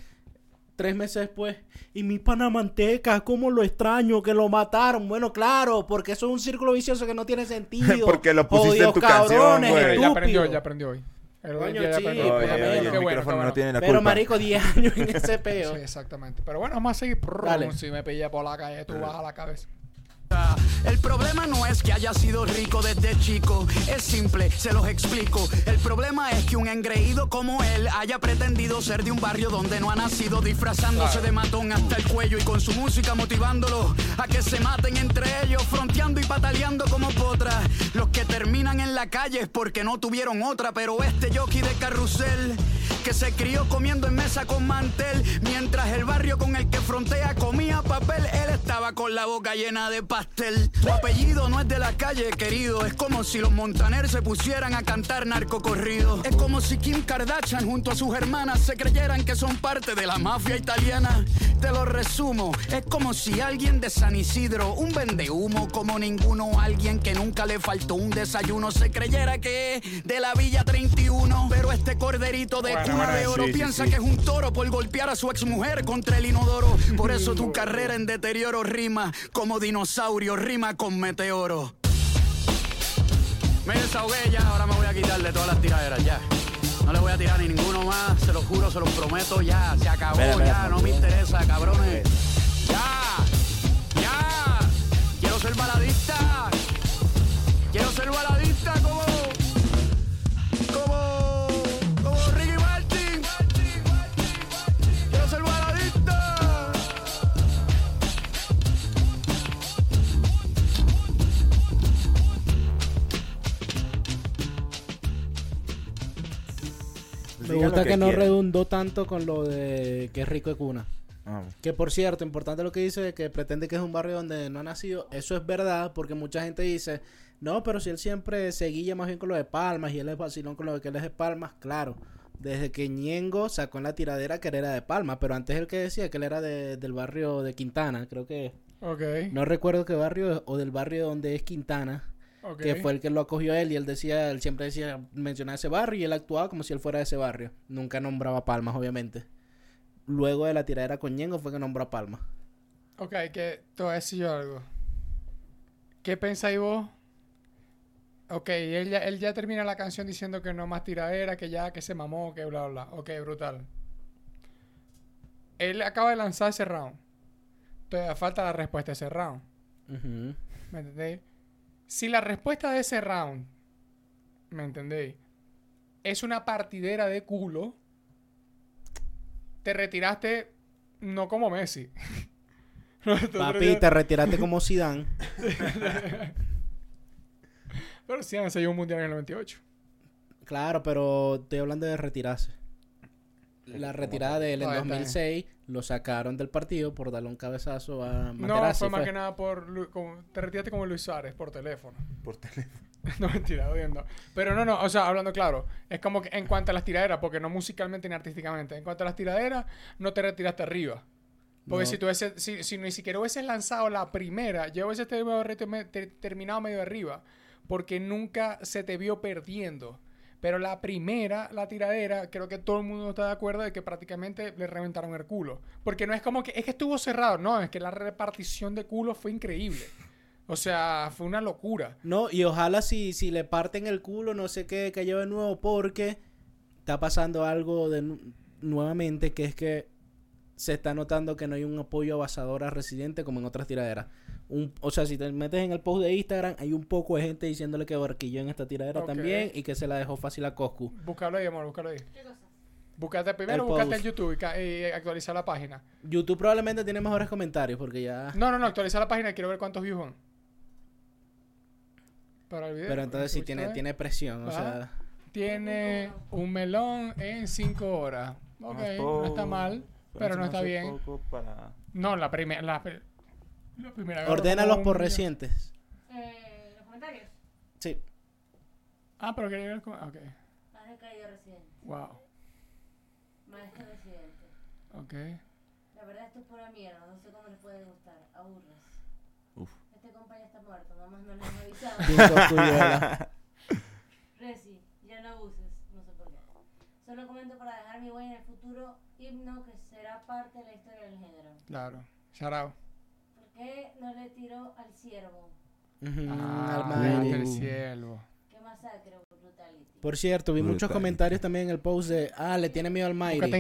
Speaker 1: Tres meses después, y mi pana manteca, ¿cómo lo extraño que lo mataron? Bueno, claro, porque eso es un círculo vicioso que no tiene sentido.
Speaker 3: Porque lo pusiste en tu canción,
Speaker 1: cabrones,
Speaker 3: güey.
Speaker 2: ya aprendió, ya aprendió hoy. El-
Speaker 1: Coño,
Speaker 2: ya
Speaker 1: sí,
Speaker 2: aprendió.
Speaker 3: Oye, oye, el
Speaker 2: bueno,
Speaker 3: no tiene la
Speaker 1: Pero
Speaker 3: culpa.
Speaker 1: marico, 10 años en ese peo.
Speaker 2: Sí, exactamente. Pero bueno, vamos a seguir.
Speaker 1: Dale.
Speaker 2: Si me pillé por la calle, tú vas a la cabeza.
Speaker 5: El problema no es que haya sido rico desde chico, es simple, se los explico. El problema es que un engreído como él haya pretendido ser de un barrio donde no ha nacido, disfrazándose de matón hasta el cuello y con su música motivándolos a que se maten entre ellos, fronteando y pataleando como potras. Los que terminan en la calle es porque no tuvieron otra, pero este jockey de carrusel que se crió comiendo en mesa con mantel, mientras el barrio con el que frontea comía papel, él estaba con la boca llena de pastel. Tu apellido no es de la calle, querido, es como si los Montaner se pusieran a cantar narcocorrido. Es como si Kim Kardashian junto a sus hermanas se creyeran que son parte de la mafia italiana. Te lo resumo, es como si alguien de San Isidro, un vendehumo como ninguno, alguien que nunca le faltó un desayuno, se creyera que es de la Villa 31. Pero este corderito de
Speaker 2: Bueno,
Speaker 5: cuna
Speaker 2: bueno,
Speaker 5: de oro
Speaker 3: sí,
Speaker 5: piensa
Speaker 3: sí.
Speaker 5: que es un toro por golpear a su exmujer contra el inodoro. Por eso tu carrera en deterioro rima como dinosaurio, rima con meteoro. Me desahogué ya, ahora me voy a quitar de todas las tiraderas, ya. No le voy a tirar ni ninguno más, se lo juro, se lo prometo, ya. Se acabó, ya, no me interesa, cabrones. Ya, ya. Quiero ser baladista.
Speaker 1: Gusta que,
Speaker 3: que
Speaker 1: no redundó tanto con lo de que es rico de cuna.
Speaker 3: Vamos.
Speaker 1: Que por cierto, importante lo que dice de que pretende que es un barrio donde no ha nacido. Eso es verdad, porque mucha gente dice, no, pero si él siempre seguía más bien con lo de Palmas y él es vacilón con lo de que él es de Palmas, claro. Desde que Ñengo sacó en la tiradera que él era de Palmas, pero antes él que decía que él era de- del barrio de Quintana, creo que
Speaker 2: Ok.
Speaker 1: no recuerdo qué barrio o del barrio donde es Quintana, que fue el que lo acogió a él y él decía, él siempre decía, mencionaba ese barrio y él actuaba como si él fuera de ese barrio. Nunca nombraba Palmas, obviamente. Luego de la tiradera con Ñengo fue que nombró a Palmas.
Speaker 2: Ok, que te voy a decir yo algo. ¿Qué pensáis vos? Ok, él ya, él ya termina la canción diciendo que no más tiradera, que ya, que se mamó, que bla, bla, bla. Ok, brutal. Él acaba de lanzar ese round. Todavía falta la respuesta de ese round. ¿Me entendéis? Si la respuesta de ese round, ¿me entendéis? Es una partidera de culo, te retiraste no como Messi.
Speaker 1: Papi, te retiraste como Zidane.
Speaker 2: Pero sí, se llevó un mundial en el 98.
Speaker 1: Claro, pero estoy hablando de retirarse. La retirada de él en
Speaker 2: Ah, está bien.
Speaker 1: 2006 lo sacaron del partido por darle un cabezazo a
Speaker 2: No,
Speaker 1: Materazzi,
Speaker 2: fue más
Speaker 1: fue.
Speaker 2: que nada por. Como- te retiraste como Luis Suárez por teléfono.
Speaker 3: Por teléfono.
Speaker 2: no, mentira, odiando. Pero no, no, o sea, hablando claro, es como que en cuanto a las tiraderas, porque no musicalmente ni artísticamente, en cuanto a las tiraderas, no te retiraste arriba. Porque
Speaker 1: No.
Speaker 2: si, tú hubiese- si, si ni siquiera hubieses lanzado la primera, yo hubiese terminado, rete- me- ter- terminado medio arriba, porque nunca se te vio perdiendo. Pero la primera, la tiradera, creo que todo el mundo está de acuerdo de que prácticamente le reventaron el culo. Porque no es como que, es que estuvo cerrado, no, es que la repartición de culos fue increíble. O sea, fue una locura.
Speaker 1: No, y ojalá si, si le parten el culo, no sé qué, que de nuevo, porque está pasando algo de nu- nuevamente, que es que se está notando que no hay un apoyo avasador a Residente como en otras tiraderas. Un, o sea, si te metes en el post de Instagram, hay un poco de gente diciéndole que barquilló en esta tiradera también y que se la dejó fácil a Coscu.
Speaker 2: Búscalo ahí, amor, búscalo ahí.
Speaker 4: ¿Qué cosa?
Speaker 2: Búscate primero,
Speaker 1: El
Speaker 2: búscate
Speaker 1: post.
Speaker 2: en YouTube y, y actualiza la página.
Speaker 1: YouTube probablemente tiene mejores comentarios porque ya...
Speaker 2: No, no, no, actualiza la página y quiero ver cuántos views son. Para el video.
Speaker 1: Pero entonces sí tiene,
Speaker 2: ¿sabes?
Speaker 1: tiene presión, o sea...
Speaker 2: Tiene un melón en 5 horas. Ok, no está mal, pero no está bien.
Speaker 3: Poco para...
Speaker 2: No, la primera. La, la primera.
Speaker 1: Ordénalos por recientes.
Speaker 4: Eh, los comentarios.
Speaker 1: Sí.
Speaker 2: Ah, pero quería ver. Ok,
Speaker 4: Más de caído residente.
Speaker 2: wow.
Speaker 4: Maestro residente.
Speaker 2: Ok.
Speaker 4: La verdad esto es pura mierda. No sé cómo les puede gustar. Aburres.
Speaker 3: Uf.
Speaker 4: Este compa ya está muerto. Nada más no les han avisado. Reci, ya no abuses. No sé por qué. Solo comento para dejar mi huella en el futuro himno que será parte de la historia del género.
Speaker 2: Claro. Out.
Speaker 4: ¿Por qué no le tiró al ciervo?
Speaker 1: Ujú,
Speaker 2: Ah,
Speaker 1: Almighty.
Speaker 2: el cielo.
Speaker 4: Qué masacre, brutality.
Speaker 1: Por cierto, vi muchos comentarios también en el post de, ah, le tiene miedo al Mayri.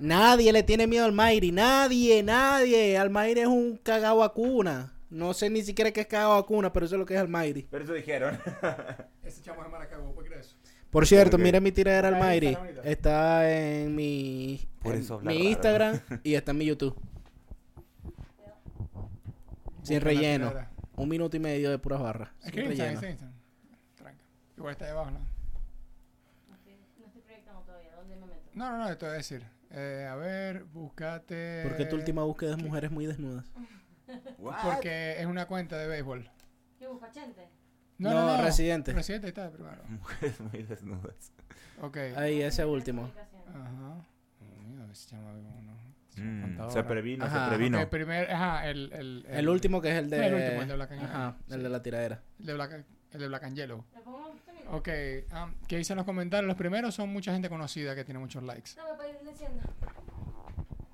Speaker 1: Nadie le tiene miedo al Mayri, nadie, nadie. Almayri es un cagao vacuna. No sé ni siquiera qué es cagao vacuna, pero eso es lo que es Almayri.
Speaker 3: Pero eso dijeron.
Speaker 2: Ese chamo es Maracaibo, ¿por qué crees?
Speaker 1: Por cierto,
Speaker 3: Ok.
Speaker 1: mira mi tiradera.
Speaker 2: Instagram ahorita.
Speaker 1: Está en mi,
Speaker 3: Por
Speaker 1: en
Speaker 3: eso habla
Speaker 1: mi
Speaker 3: raro.
Speaker 1: Instagram y está en mi YouTube. Sin relleno. Un minuto y medio de puras barras.
Speaker 2: Es
Speaker 1: Sin
Speaker 2: que Instagram,
Speaker 1: relleno.
Speaker 2: es Instagram. Tranca. Igual está ahí abajo, ¿no?
Speaker 4: No estoy, no proyectando todavía. ¿Dónde me meto?
Speaker 2: No, no, no, te voy a decir. Eh, a ver, búscate.
Speaker 1: Porque tu última búsqueda es mujeres muy desnudas.
Speaker 3: What?
Speaker 2: Porque es una cuenta de béisbol.
Speaker 4: ¿Qué busca, Chente?
Speaker 1: No, Residente.
Speaker 2: Residente ahí está primero.
Speaker 3: Mujeres muy desnudas.
Speaker 2: Ok.
Speaker 1: Ahí, ese último.
Speaker 2: Ajá.
Speaker 3: Mm, se previno,
Speaker 1: Ajá.
Speaker 3: se previno.
Speaker 2: Ok, primer, ajá, el, el,
Speaker 1: El último que es el de...
Speaker 2: El último, el de Black and.
Speaker 1: Ajá, el de la tiradera.
Speaker 2: El de Black, el de Black and Yellow.
Speaker 4: ¿Le pongo sonido?
Speaker 2: Ok, ah, ¿qué dicen los comentarios? Los primeros son mucha gente conocida que tiene muchos likes.
Speaker 4: No, para ir diciendo.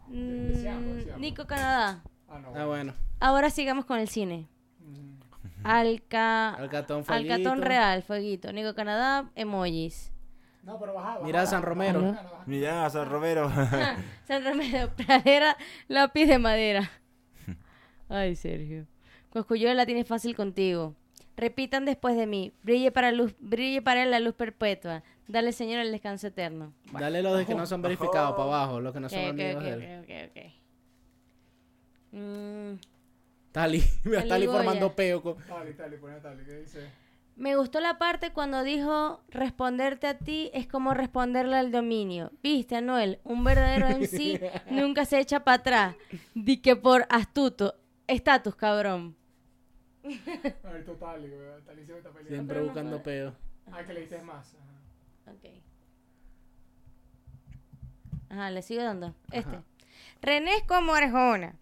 Speaker 4: Mm. Nico Canadá.
Speaker 2: Ah, no.
Speaker 1: Ah, bueno.
Speaker 4: Ahora sigamos con el cine.
Speaker 2: Mm.
Speaker 4: Alca...
Speaker 1: Alcatón
Speaker 4: Alcatón. Real, fueguito. Nico Canadá, emojis.
Speaker 2: No, pero baja, baja,
Speaker 1: Mira a San Romero.
Speaker 3: Mira, San Romero.
Speaker 4: San Romero, pradera, lápiz de madera. Ay, Sergio. Coscuyuela tiene fácil contigo. Repitan después de mí. Brille para, luz, brille para él la luz perpetua. Dale, Señor, el descanso eterno.
Speaker 1: Dale los de que no son verificados para abajo, los que no son
Speaker 4: ok,
Speaker 1: amigos
Speaker 4: ok,
Speaker 1: de él.
Speaker 4: ok, ok, ok. Mm,
Speaker 1: Tali, me está
Speaker 4: Tali
Speaker 1: formando peo. con-
Speaker 2: Tali, Tali, pone a Tali, ¿qué dice?
Speaker 4: Me gustó la parte cuando dijo responderte a ti es como responderle al dominio. Viste, Anuel, un verdadero MC nunca se echa para atrás. Di que por astuto, estatus, cabrón.
Speaker 2: A ver, Tali, güey, Tali se está peleando.
Speaker 1: Siempre buscando peo.
Speaker 2: Ah, que le diste más. Ajá.
Speaker 4: Ok. Ajá, le sigo dando. Este.
Speaker 1: Ajá.
Speaker 4: René es como Arjona.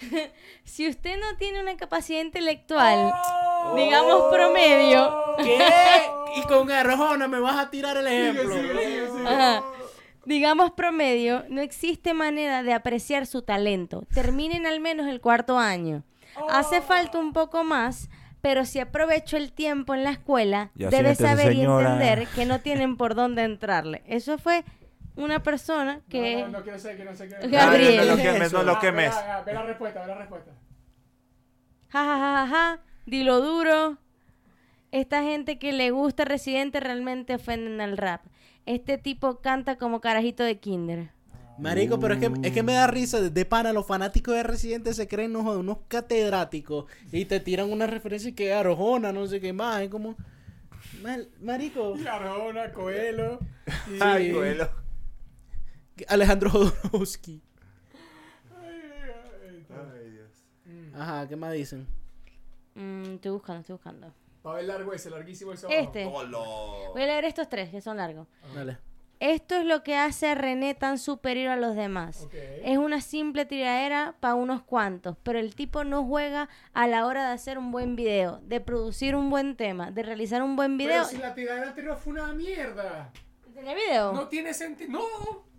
Speaker 4: si usted no tiene una capacidad intelectual, digamos promedio,
Speaker 1: ¿Qué? Y con Arjona me vas a tirar el ejemplo.
Speaker 4: ajá, digamos promedio, no existe manera de apreciar su talento. Terminen al menos el cuarto año. Hace falta un poco más, pero si aprovecho el tiempo en la escuela,
Speaker 3: Ya
Speaker 4: debe saber y entender que no tienen por dónde entrarle. Eso fue una persona que...
Speaker 2: No, no, no quiero ser, que no sé qué.
Speaker 4: Gabriel.
Speaker 3: No, no, no lo
Speaker 1: ¿Qué es
Speaker 3: quemes, no
Speaker 2: Ah. Ve la, ve la respuesta, ve la respuesta.
Speaker 4: Ja, ja, ja, ja, ja, dilo duro. Esta gente que le gusta Residente realmente ofenden al rap. Este tipo canta como carajito de kinder.
Speaker 1: Marico, pero es que, es que me da risa. De pana, los fanáticos de Residente se creen no, joder, unos catedráticos y te tiran una referencia que Arjona, no sé qué más. Es como. Mal- marico.
Speaker 2: Y Arjona, Coelho. y-
Speaker 3: Ay, Coelho.
Speaker 1: Alejandro Jodorowsky.
Speaker 2: Ay, ay, ay,
Speaker 3: Ay, Dios.
Speaker 1: Ajá, ¿qué más dicen?
Speaker 4: Mm, estoy buscando, estoy buscando.
Speaker 2: Va a ver largo ese, larguísimo ese.
Speaker 4: Este.
Speaker 3: Hola.
Speaker 4: Voy a leer estos tres, que son largos.
Speaker 1: Dale.
Speaker 4: Esto es lo que hace a René tan superior a los demás. Es una simple tiradera para unos cuantos, pero el tipo no juega a la hora de hacer un buen video, de producir un buen tema, de realizar un buen video.
Speaker 2: Pero si la tiradera anterior fue una mierda.
Speaker 4: ¿Tenía video?
Speaker 2: No tiene sentido. No.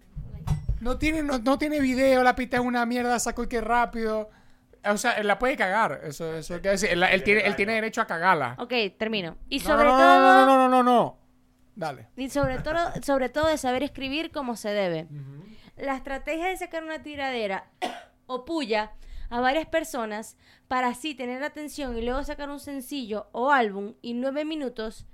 Speaker 2: No tiene, no, no tiene video, la pista es una mierda, saco y que rápido. O sea, él la puede cagar. Eso, eso quiere decir. Él, él tiene, él tiene derecho a cagarla.
Speaker 4: Ok, termino. Y sobre
Speaker 2: no, no,
Speaker 4: todo...
Speaker 2: no, no, no, no, no. Dale.
Speaker 4: Y sobre todo, sobre todo de saber escribir como se debe. La estrategia de sacar una tiradera o puya a varias personas para así tener atención y luego sacar un sencillo o álbum y nueve minutos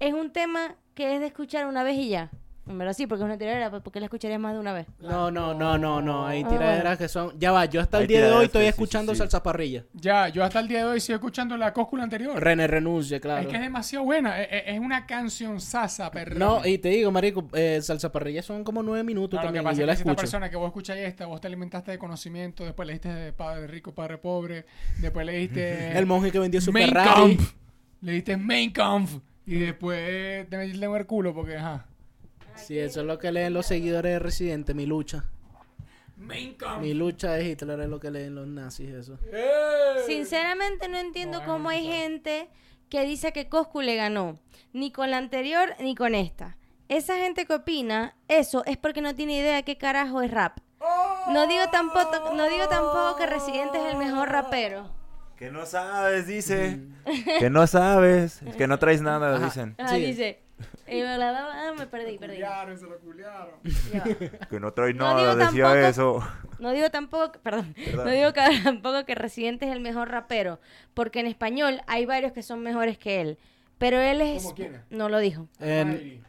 Speaker 4: es un tema que es de escuchar una vez y ya. En verdad sí, porque es una tiradera, pues porque la escucharías más de una vez.
Speaker 1: No, no, no, no, no. Hay
Speaker 4: Ah,
Speaker 1: tiraderas que son. Ya va, yo hasta el
Speaker 3: Hay
Speaker 1: día de hoy
Speaker 3: tiraderas
Speaker 1: estoy
Speaker 3: que sí, sí,
Speaker 1: escuchando
Speaker 3: sí.
Speaker 1: salsa parrilla.
Speaker 2: Ya, yo hasta el día de hoy sigo escuchando la cóscula anterior.
Speaker 1: René renuncia, claro.
Speaker 2: Es que es demasiado buena. Es, es- es una canción sasa, perro.
Speaker 1: No, y te digo, marico, eh, salsa parrilla son como nueve minutos
Speaker 2: No, lo que
Speaker 1: también.
Speaker 2: pasa
Speaker 1: y yo
Speaker 2: es
Speaker 1: la
Speaker 2: que si esta
Speaker 1: escucho.
Speaker 2: persona que vos escuchas esta, vos te alimentaste de conocimiento, después leíste de Padre Rico, Padre Pobre, después leíste...
Speaker 1: El monje que vendió su
Speaker 2: Mein
Speaker 1: Ferrari.
Speaker 2: Kampf. Leíste Main Kampf. Y después te metiste en el culo porque, ajá.
Speaker 1: Sí, eso es lo que leen los seguidores de Residente, mi lucha. Mi lucha de Hitler es lo que leen los nazis, eso.
Speaker 4: Sinceramente no entiendo
Speaker 2: Bueno,
Speaker 4: cómo hay gente que dice que Coscu le ganó, ni con la anterior ni con esta. Esa gente que opina eso es porque no tiene idea qué carajo es rap. No digo tampoco, no digo tampoco que Residente es el mejor rapero.
Speaker 3: Que no sabes, dice. que no sabes. Es que no traes nada, dicen.
Speaker 4: Ah,
Speaker 1: Sí.
Speaker 4: dice. Y bla, bla, bla, ah, me perdí, perdí.
Speaker 2: Culiaron, se lo culiaron.
Speaker 4: Va.
Speaker 3: Que no traes
Speaker 4: No
Speaker 3: nada, decía
Speaker 4: tampoco-
Speaker 3: eso.
Speaker 4: No digo tampoco, perdón, no digo que, tampoco que Residente es el mejor rapero, porque en español hay varios que son mejores que él. Pero él es...
Speaker 2: ¿Cómo quiénes?
Speaker 4: No lo dijo.
Speaker 1: En-
Speaker 2: Ay.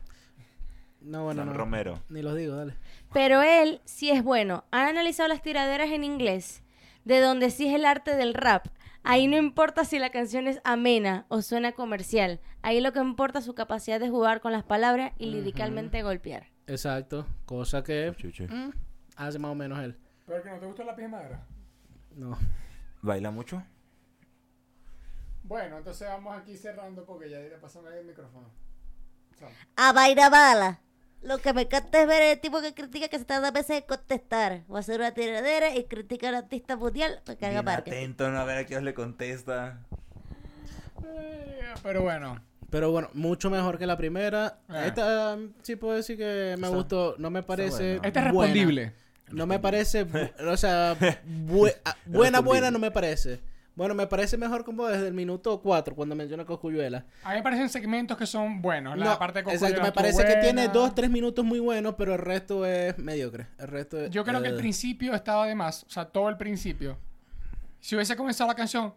Speaker 1: No, bueno,
Speaker 3: San
Speaker 1: no.
Speaker 3: Romero.
Speaker 1: Ni los digo, dale.
Speaker 4: Pero él sí es bueno. Han analizado las tiraderas en inglés, de donde sí es el arte del rap. Ahí no importa si la canción es amena o suena comercial. Ahí lo que importa es su capacidad de jugar con las palabras y liricalmente golpear.
Speaker 1: Exacto. Cosa que mm, hace más o menos él.
Speaker 2: ¿Pero que no te gusta la pija madera?
Speaker 1: No.
Speaker 3: ¿Baila mucho?
Speaker 2: Bueno, entonces vamos aquí cerrando porque ya ya pasame el micrófono. Chao.
Speaker 6: A vaina bala. Lo que me encanta es ver el tipo que critica que se tarda veces en contestar. O hacer una tiradera y critica al artista mundial. Me caga
Speaker 3: Bien
Speaker 6: parque.
Speaker 3: atento, no a ver a quién le contesta.
Speaker 2: Eh, Pero bueno.
Speaker 1: Pero bueno, mucho mejor que la primera.
Speaker 2: Ah.
Speaker 1: Esta mm, sí puedo decir que me
Speaker 3: Está-
Speaker 1: gustó. No me parece.
Speaker 3: bueno.
Speaker 2: Este es
Speaker 1: buena.
Speaker 2: respondible.
Speaker 1: No me parece. o sea, ah, buena, buena no me parece. Bueno, me parece mejor como desde el minuto 4 cuando menciona Coscuyuela.
Speaker 2: A mí me parecen segmentos que son buenos. La
Speaker 1: No,
Speaker 2: parte de
Speaker 1: exacto,
Speaker 2: Cocuyuela
Speaker 1: me parece que tiene
Speaker 2: buena.
Speaker 1: 2, 3 minutos muy buenos, pero el resto es mediocre. El resto es,
Speaker 2: Yo creo que el principio estaba de más. O sea, todo el principio. Si hubiese comenzado la canción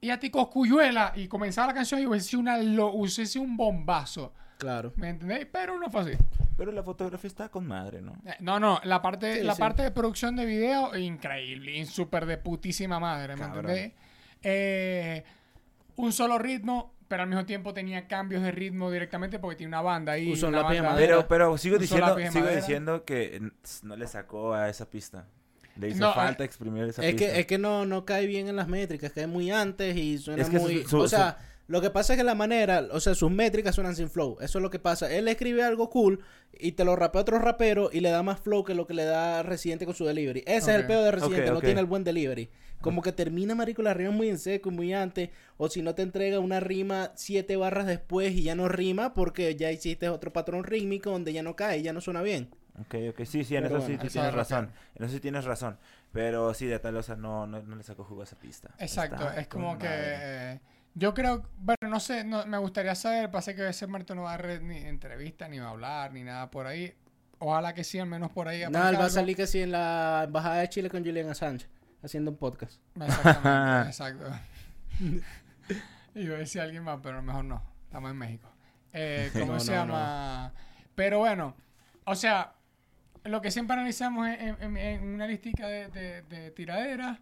Speaker 2: y a ti Coscuyuela y comenzaba la canción y hubiese sido, una lo- hubiese sido un bombazo.
Speaker 1: Claro.
Speaker 2: ¿Me entendéis? Pero no fue así.
Speaker 3: Pero la fotografía está con madre, ¿no?
Speaker 2: Eh, No, no, la parte,
Speaker 1: Sí,
Speaker 2: la
Speaker 1: sí.
Speaker 2: parte de producción de video, increíble, súper de putísima madre, ¿me entendéis? Eh, un solo ritmo, pero al mismo tiempo tenía cambios de ritmo directamente porque tiene una banda ahí.
Speaker 1: Usó
Speaker 2: una
Speaker 1: lápiz de
Speaker 2: banda-
Speaker 1: madera.
Speaker 3: Pero, pero sigo diciendo,
Speaker 2: lápiz de
Speaker 3: sigo
Speaker 2: madera.
Speaker 3: diciendo que no le sacó a esa pista. Le hizo
Speaker 2: No,
Speaker 3: falta exprimir esa
Speaker 1: Es
Speaker 3: pista.
Speaker 1: que, es que no, no cae bien en las métricas, cae muy antes y suena
Speaker 3: Es que
Speaker 1: muy...
Speaker 3: su- su-
Speaker 1: o sea, lo que pasa es que la manera, o sea, sus métricas suenan sin flow. Eso es lo que pasa. Él escribe algo cool y te lo rapea otro rapero y le da más flow que lo que le da Residente con su delivery. Ese es el peor de Residente, no tiene el buen delivery. Como que termina, marico, la rima muy en seco y muy antes. O si no te entrega una rima siete barras después y ya no rima porque ya hiciste otro patrón rítmico donde ya no cae, ya no suena bien.
Speaker 3: Ok, ok, sí, sí, en
Speaker 1: Pero
Speaker 3: eso sí
Speaker 1: bueno,
Speaker 3: tú
Speaker 2: eso
Speaker 3: tienes
Speaker 2: es
Speaker 3: razón. En eso sí tienes razón. Pero sí, de tal, o sea, no, no, no le sacó jugo a esa pista.
Speaker 2: Exacto,
Speaker 3: Está
Speaker 2: es como que...
Speaker 3: madre.
Speaker 2: eh, yo creo, bueno, no sé, no, me gustaría saber, pasa que ese Marto no va a dar ni entrevista, ni va a hablar, ni nada por ahí. Ojalá que sí, al menos por ahí.
Speaker 1: Nada, él va a salir que sí en la embajada de Chile con Julian Assange haciendo un podcast.
Speaker 2: Exactamente, exacto. Iba a decir alguien más, pero mejor no. Estamos en México. Eh, ¿Cómo
Speaker 1: No,
Speaker 2: se
Speaker 1: no,
Speaker 2: llama? Pero bueno, o sea, lo que siempre analizamos en, en- en una listica de, de, de tiraderas,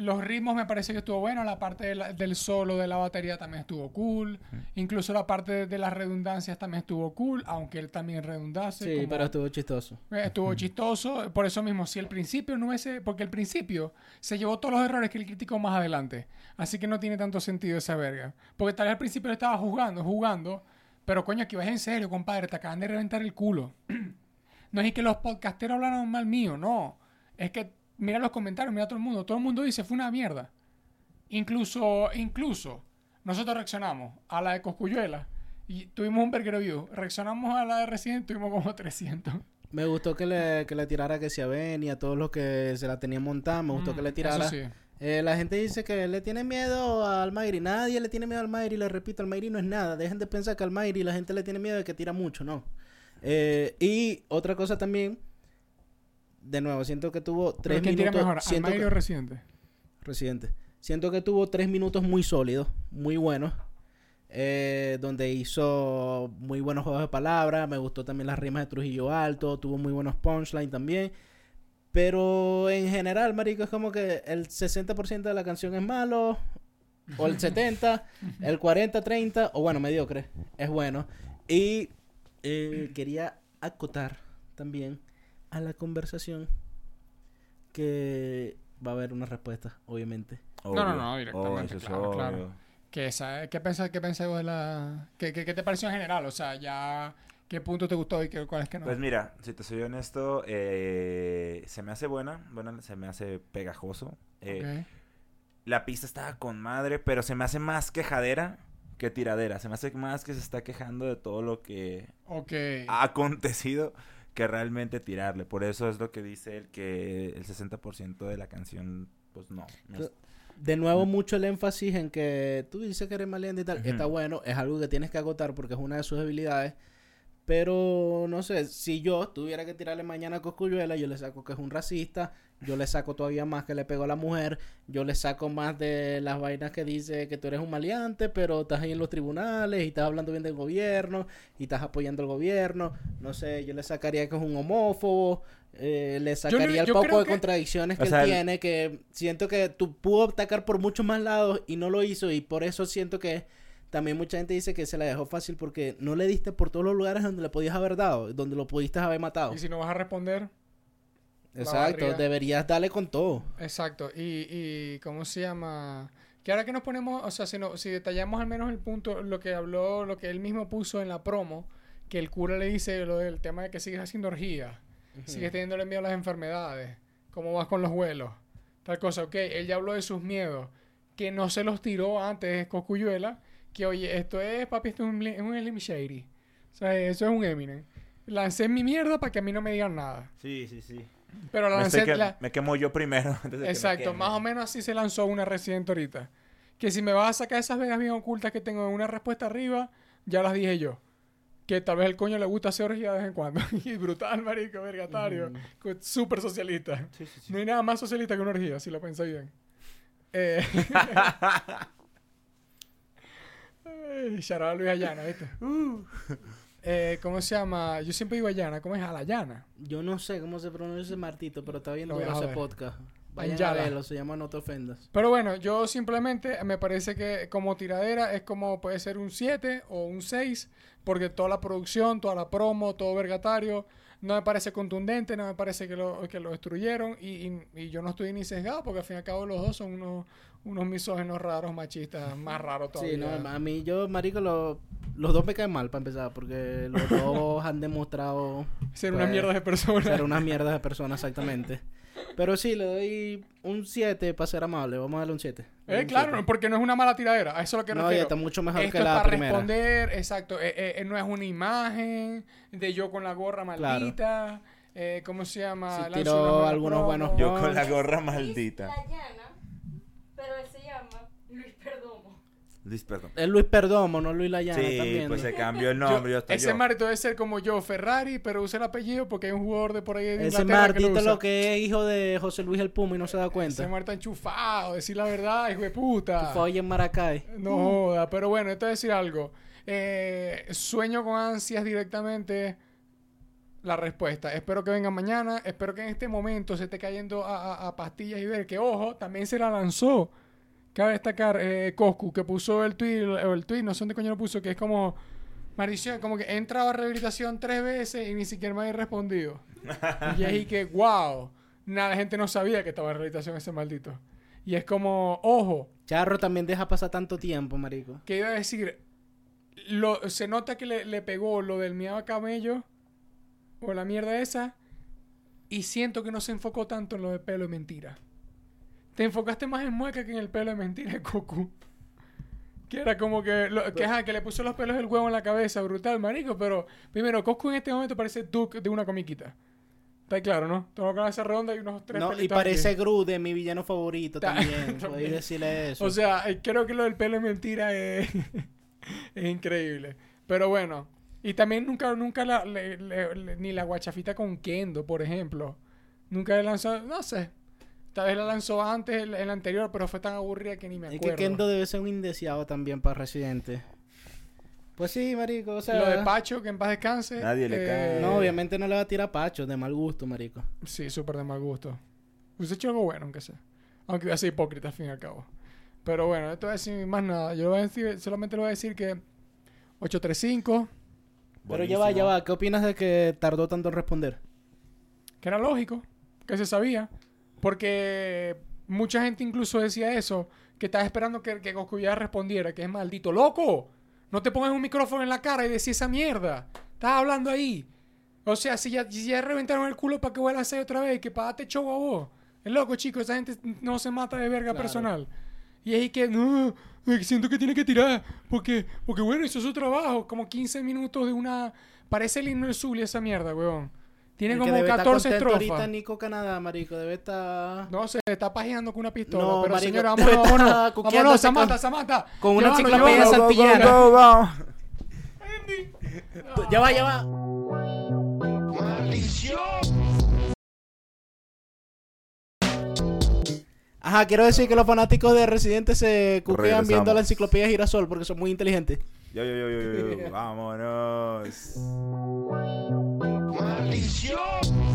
Speaker 2: los ritmos me parece que estuvo bueno, la parte de la- del solo de la batería también estuvo cool, incluso la parte de, de las redundancias también estuvo cool, aunque él también redundase.
Speaker 1: Sí,
Speaker 2: como-
Speaker 1: pero estuvo chistoso.
Speaker 2: eh, Estuvo chistoso, por eso mismo, si el principio no hubiese, porque el principio se llevó todos los errores que él criticó más adelante, así que no tiene tanto sentido esa verga, porque tal vez al principio le estaba jugando, jugando, Pero coño, aquí vas en serio, compadre, te acaban de reventar el culo. no es que los podcasteros hablaron mal mío, no. Es que mira los comentarios, mira todo el mundo. Todo el mundo dice, fue una mierda. Incluso, incluso, nosotros reaccionamos a la de Coscuyuela y tuvimos un burger review. Reaccionamos a la de Resident, tuvimos como 300.
Speaker 1: Me gustó que le, que le tirara que si a Ben y a todos los que se la tenían montada. Me gustó
Speaker 2: Mm,
Speaker 1: que le
Speaker 2: eso
Speaker 1: tirara.
Speaker 2: sí.
Speaker 1: Eh, la gente dice que le tiene miedo al Mayri. Nadie le tiene miedo al Mayri. Le repito, al Mayri no es nada. Dejen de pensar que al Mayri la gente le tiene miedo de que tira mucho, no. Eh, y otra cosa también. De nuevo, siento que tuvo
Speaker 2: ¿Pero
Speaker 1: tres
Speaker 2: tira
Speaker 1: minutos.
Speaker 2: mejor,
Speaker 1: siento que-
Speaker 2: o Residente?
Speaker 1: Residente. Siento que tuvo tres minutos muy sólidos, muy buenos. eh, donde hizo muy buenos juegos de palabras. Me gustó también las rimas de Trujillo Alto. Tuvo muy buenos punchlines también. Pero en general, marico, es como que el 60% de la canción es malo. O el 70%, el 40%, 30%, o bueno, mediocre. Es bueno. Y eh, quería acotar también a la conversación que va a haber una respuesta, obviamente.
Speaker 2: No, no, no, directamente,
Speaker 3: Oh, eso es
Speaker 2: claro, claro.
Speaker 3: obvio.
Speaker 2: ¿Qué, esa- qué pensás qué pensás vos de la... ¿Qué, qué, qué te pareció en general? O sea, ya... ¿Qué punto te gustó y qué, cuál es que no?
Speaker 3: Pues mira, si te soy honesto, eh, se me hace buena, buena, se me hace pegajoso. Eh. La pista estaba con madre, pero se me hace más quejadera que tiradera. Se me hace más que se está quejando de todo lo que
Speaker 2: Ok.
Speaker 3: ha acontecido que realmente tirarle. Por eso es lo que dice él, que el 60% de la canción, pues no. no es-
Speaker 1: De nuevo, mucho el énfasis en que tú dices que eres maleante y tal. Está bueno, es algo que tienes que agotar porque es una de sus debilidades. Pero no sé, si yo tuviera que tirarle mañana a Coscuyuela, yo le saco que es un racista, yo le saco todavía más que le pegó a la mujer, yo le saco más de las vainas que dice que tú eres un maleante, pero estás ahí en los tribunales y estás hablando bien del gobierno y estás apoyando al gobierno. No sé, yo le sacaría que es un homófobo, eh, le sacaría el
Speaker 2: yo
Speaker 1: poco de
Speaker 2: que-
Speaker 1: contradicciones
Speaker 3: O
Speaker 1: que
Speaker 3: sea,
Speaker 1: él
Speaker 3: el-
Speaker 1: tiene, que siento que tú pudo atacar por muchos más lados y no lo hizo y por eso siento que también mucha gente dice que se la dejó fácil porque no le diste por todos los lugares donde le podías haber dado, donde lo pudiste haber matado.
Speaker 2: Y si no vas a responder,
Speaker 1: Exacto, deberías darle con todo.
Speaker 2: exacto. Y, y ¿cómo se llama? Que ahora que nos ponemos, o sea, si, no, si detallamos al menos el punto, lo que habló, lo que él mismo puso en la promo, que el cura le dice lo del tema de que sigues haciendo orgías, sigues teniéndole miedo a las enfermedades, cómo vas con los vuelos, tal cosa, ok, él ya habló de sus miedos, que no se los tiró antes Cocuyuela, que oye, esto es, papi, esto es un, Li- un Slim Shady, o sea, eso es un Eminem. Lancé mi mierda para que a mí no me digan nada.
Speaker 3: Sí, sí, sí.
Speaker 2: Pero la
Speaker 3: Me,
Speaker 2: lancé,
Speaker 3: que-
Speaker 2: la-
Speaker 3: me quemo yo primero. antes de que me
Speaker 2: Exacto,
Speaker 3: queme.
Speaker 2: más o menos así se lanzó una Resident ahorita. Que si me vas a sacar esas vegas bien ocultas que tengo en una respuesta arriba, ya las dije yo. Que tal vez el coño le gusta hacer orgía de vez en cuando. y brutal, marico, vergatario. co- Súper socialista.
Speaker 3: Sí, sí, sí.
Speaker 2: No hay nada más socialista que una orgía, si lo pensé bien. Eh... Ay, shout out a Luis Ayana, ¿viste?
Speaker 3: Uh.
Speaker 2: Eh, ¿Cómo se llama? Yo siempre digo Ayana. ¿Cómo es? Alayana.
Speaker 1: Yo no sé cómo se pronuncia ese martito, pero está
Speaker 2: a
Speaker 1: duro ese podcast. Vayan a
Speaker 2: Anyala.
Speaker 1: verlo, se llama No te ofendas.
Speaker 2: Pero bueno, yo simplemente me parece que como tiradera es como puede ser un 7 o un 6, porque toda la producción, toda la promo, todo vergatario, no me parece contundente, no me parece que lo, que lo destruyeron y, y- y yo no estoy ni sesgado porque al fin y al cabo los dos son unos, unos misógenos raros, machistas, más raros todavía.
Speaker 1: Sí, no, a mí yo, marico, lo- los dos me caen mal para empezar, porque los dos han demostrado
Speaker 2: Ser
Speaker 1: pues,
Speaker 2: mierda de personas.
Speaker 1: ser unas mierdas de personas exactamente. Pero sí, le doy un 7 para ser amable. Vamos a darle un 7.
Speaker 2: Eh, claro, no, porque no es una mala tiradera, a eso es lo que
Speaker 1: No,
Speaker 2: refiero.
Speaker 1: ya está mucho mejor
Speaker 2: Esto
Speaker 1: que
Speaker 2: es
Speaker 1: la
Speaker 2: para
Speaker 1: primera.
Speaker 2: responder, exacto. eh, eh, eh, no es una imagen de yo con la gorra
Speaker 1: Claro.
Speaker 2: maldita. eh, ¿Cómo se llama?
Speaker 1: Sí, tiró algunos
Speaker 2: promo.
Speaker 1: buenos
Speaker 3: Yo con la gorra maldita.
Speaker 4: La llana, pero él se llama Luis Perdomo.
Speaker 3: Luis, perdón.
Speaker 1: Es Luis Perdomo, no Luis Layana
Speaker 3: Sí,
Speaker 1: también.
Speaker 3: pues
Speaker 1: ¿no?
Speaker 3: se cambió el nombre. Yo,
Speaker 2: ese
Speaker 3: yo.
Speaker 2: Marito debe ser como yo, Ferrari, pero usa el apellido porque hay un jugador de por ahí de
Speaker 1: Ese
Speaker 2: Inglaterra que lo
Speaker 1: Martito
Speaker 2: usa.
Speaker 1: lo que es hijo de José Luis el Puma y no se da
Speaker 2: Ese
Speaker 1: cuenta.
Speaker 2: Marta enchufado, decir la verdad, hijo de puta.
Speaker 1: Fue hoy en Maracay.
Speaker 2: No joda, pero bueno, esto es decir algo. Eh, sueño con ansias directamente la respuesta. Espero que venga mañana. Espero que en este momento se esté cayendo a, a- a pastillas y ver que, ojo, también se la lanzó. Cabe destacar, eh, Coscu, que puso el tweet, o el tweet, no sé dónde coño lo puso, que es como, maldición, como que he entrado a rehabilitación tres veces y ni siquiera me había respondido. y es ahí que, wow, nada, la gente no sabía que estaba en rehabilitación ese maldito. Y es como, ojo,
Speaker 1: Charro también deja pasar tanto tiempo, marico.
Speaker 2: que iba a decir, lo, se nota que le, le pegó lo del miado a camello o la mierda esa y siento que no se enfocó tanto en lo de pelo de mentira. Te enfocaste más en mueca que en el pelo de mentira de Goku. Que era como que, lo- que, ajá, que le puso los pelos del huevo en la cabeza, brutal, marico. Pero primero, Goku en este momento parece Duke de una comiquita. Está claro, ¿no? Tengo la cabeza redonda y unos tres
Speaker 1: No, y
Speaker 2: pelitos aquí.
Speaker 1: parece Gru de mi villano favorito
Speaker 2: Ta-
Speaker 1: también. Podéis decirle eso.
Speaker 2: O sea, eh, creo que lo del pelo de mentira es, es increíble. Pero bueno. Y también nunca, nunca la, le- le- le- ni la guachafita con Kendo, por ejemplo. Nunca le lanzó, no sé. Tal vez la lanzó antes, el, el anterior, pero fue tan aburrida que ni me
Speaker 1: es
Speaker 2: acuerdo.
Speaker 1: que Kendo debe ser un indeseado también para Residente. Pues sí, marico, o sea...
Speaker 2: Lo de Pacho, que en paz descanse. eh,
Speaker 3: Nadie le cae.
Speaker 1: No, obviamente no le va a tirar pacho, de mal gusto, marico.
Speaker 2: Sí, súper de mal gusto. Hubiese hecho algo bueno, aunque sea. Aunque voy a ser hipócrita al fin y al cabo. Pero bueno, esto voy a decir más nada. Yo le voy a decir, solamente le voy a decir que 835,
Speaker 1: Pero ya va, ya va. ¿Qué opinas de que tardó tanto en responder?
Speaker 2: que era lógico, que se sabía. Porque mucha gente incluso decía eso, que estaba esperando que, que Goku ya respondiera, que es maldito loco. No te pongas un micrófono en la cara y decís esa mierda. Estás hablando ahí. O sea, si ya, si ya reventaron el culo para que vuelva a hacer otra vez, que pagate show a vos. Es loco, chicos, esa gente no se mata de verga
Speaker 1: Claro.
Speaker 2: personal. Y ahí que, no, siento que tiene que tirar, porque, porque bueno, hizo su trabajo. Como 15 minutos de una... Parece el himno del Zulia esa mierda, weón. Tiene
Speaker 1: El que
Speaker 2: como
Speaker 1: debe estar
Speaker 2: 14
Speaker 1: contento
Speaker 2: estrofas.
Speaker 1: ahorita Nico Canadá, marico. Debe estar...
Speaker 2: No se está pajeando con una pistola.
Speaker 1: No,
Speaker 2: pero
Speaker 1: marico,
Speaker 2: señora,
Speaker 1: debe
Speaker 2: vámonos,
Speaker 1: estar
Speaker 2: vámonos.
Speaker 1: cuqueándose
Speaker 2: Vámonos, Samantha,
Speaker 1: con-
Speaker 2: Samantha.
Speaker 1: con una
Speaker 2: Llévalo,
Speaker 1: enciclopedia
Speaker 2: llévalo.
Speaker 1: santillana.
Speaker 3: Go, go, go.
Speaker 1: Ya va, ya va. Ajá, quiero decir que los fanáticos de Residente se cuquean viendo la enciclopedia Girasol porque son muy inteligentes.
Speaker 3: Yo, yo, yo, yo, yo, yo. Vámonos.
Speaker 5: Maldición.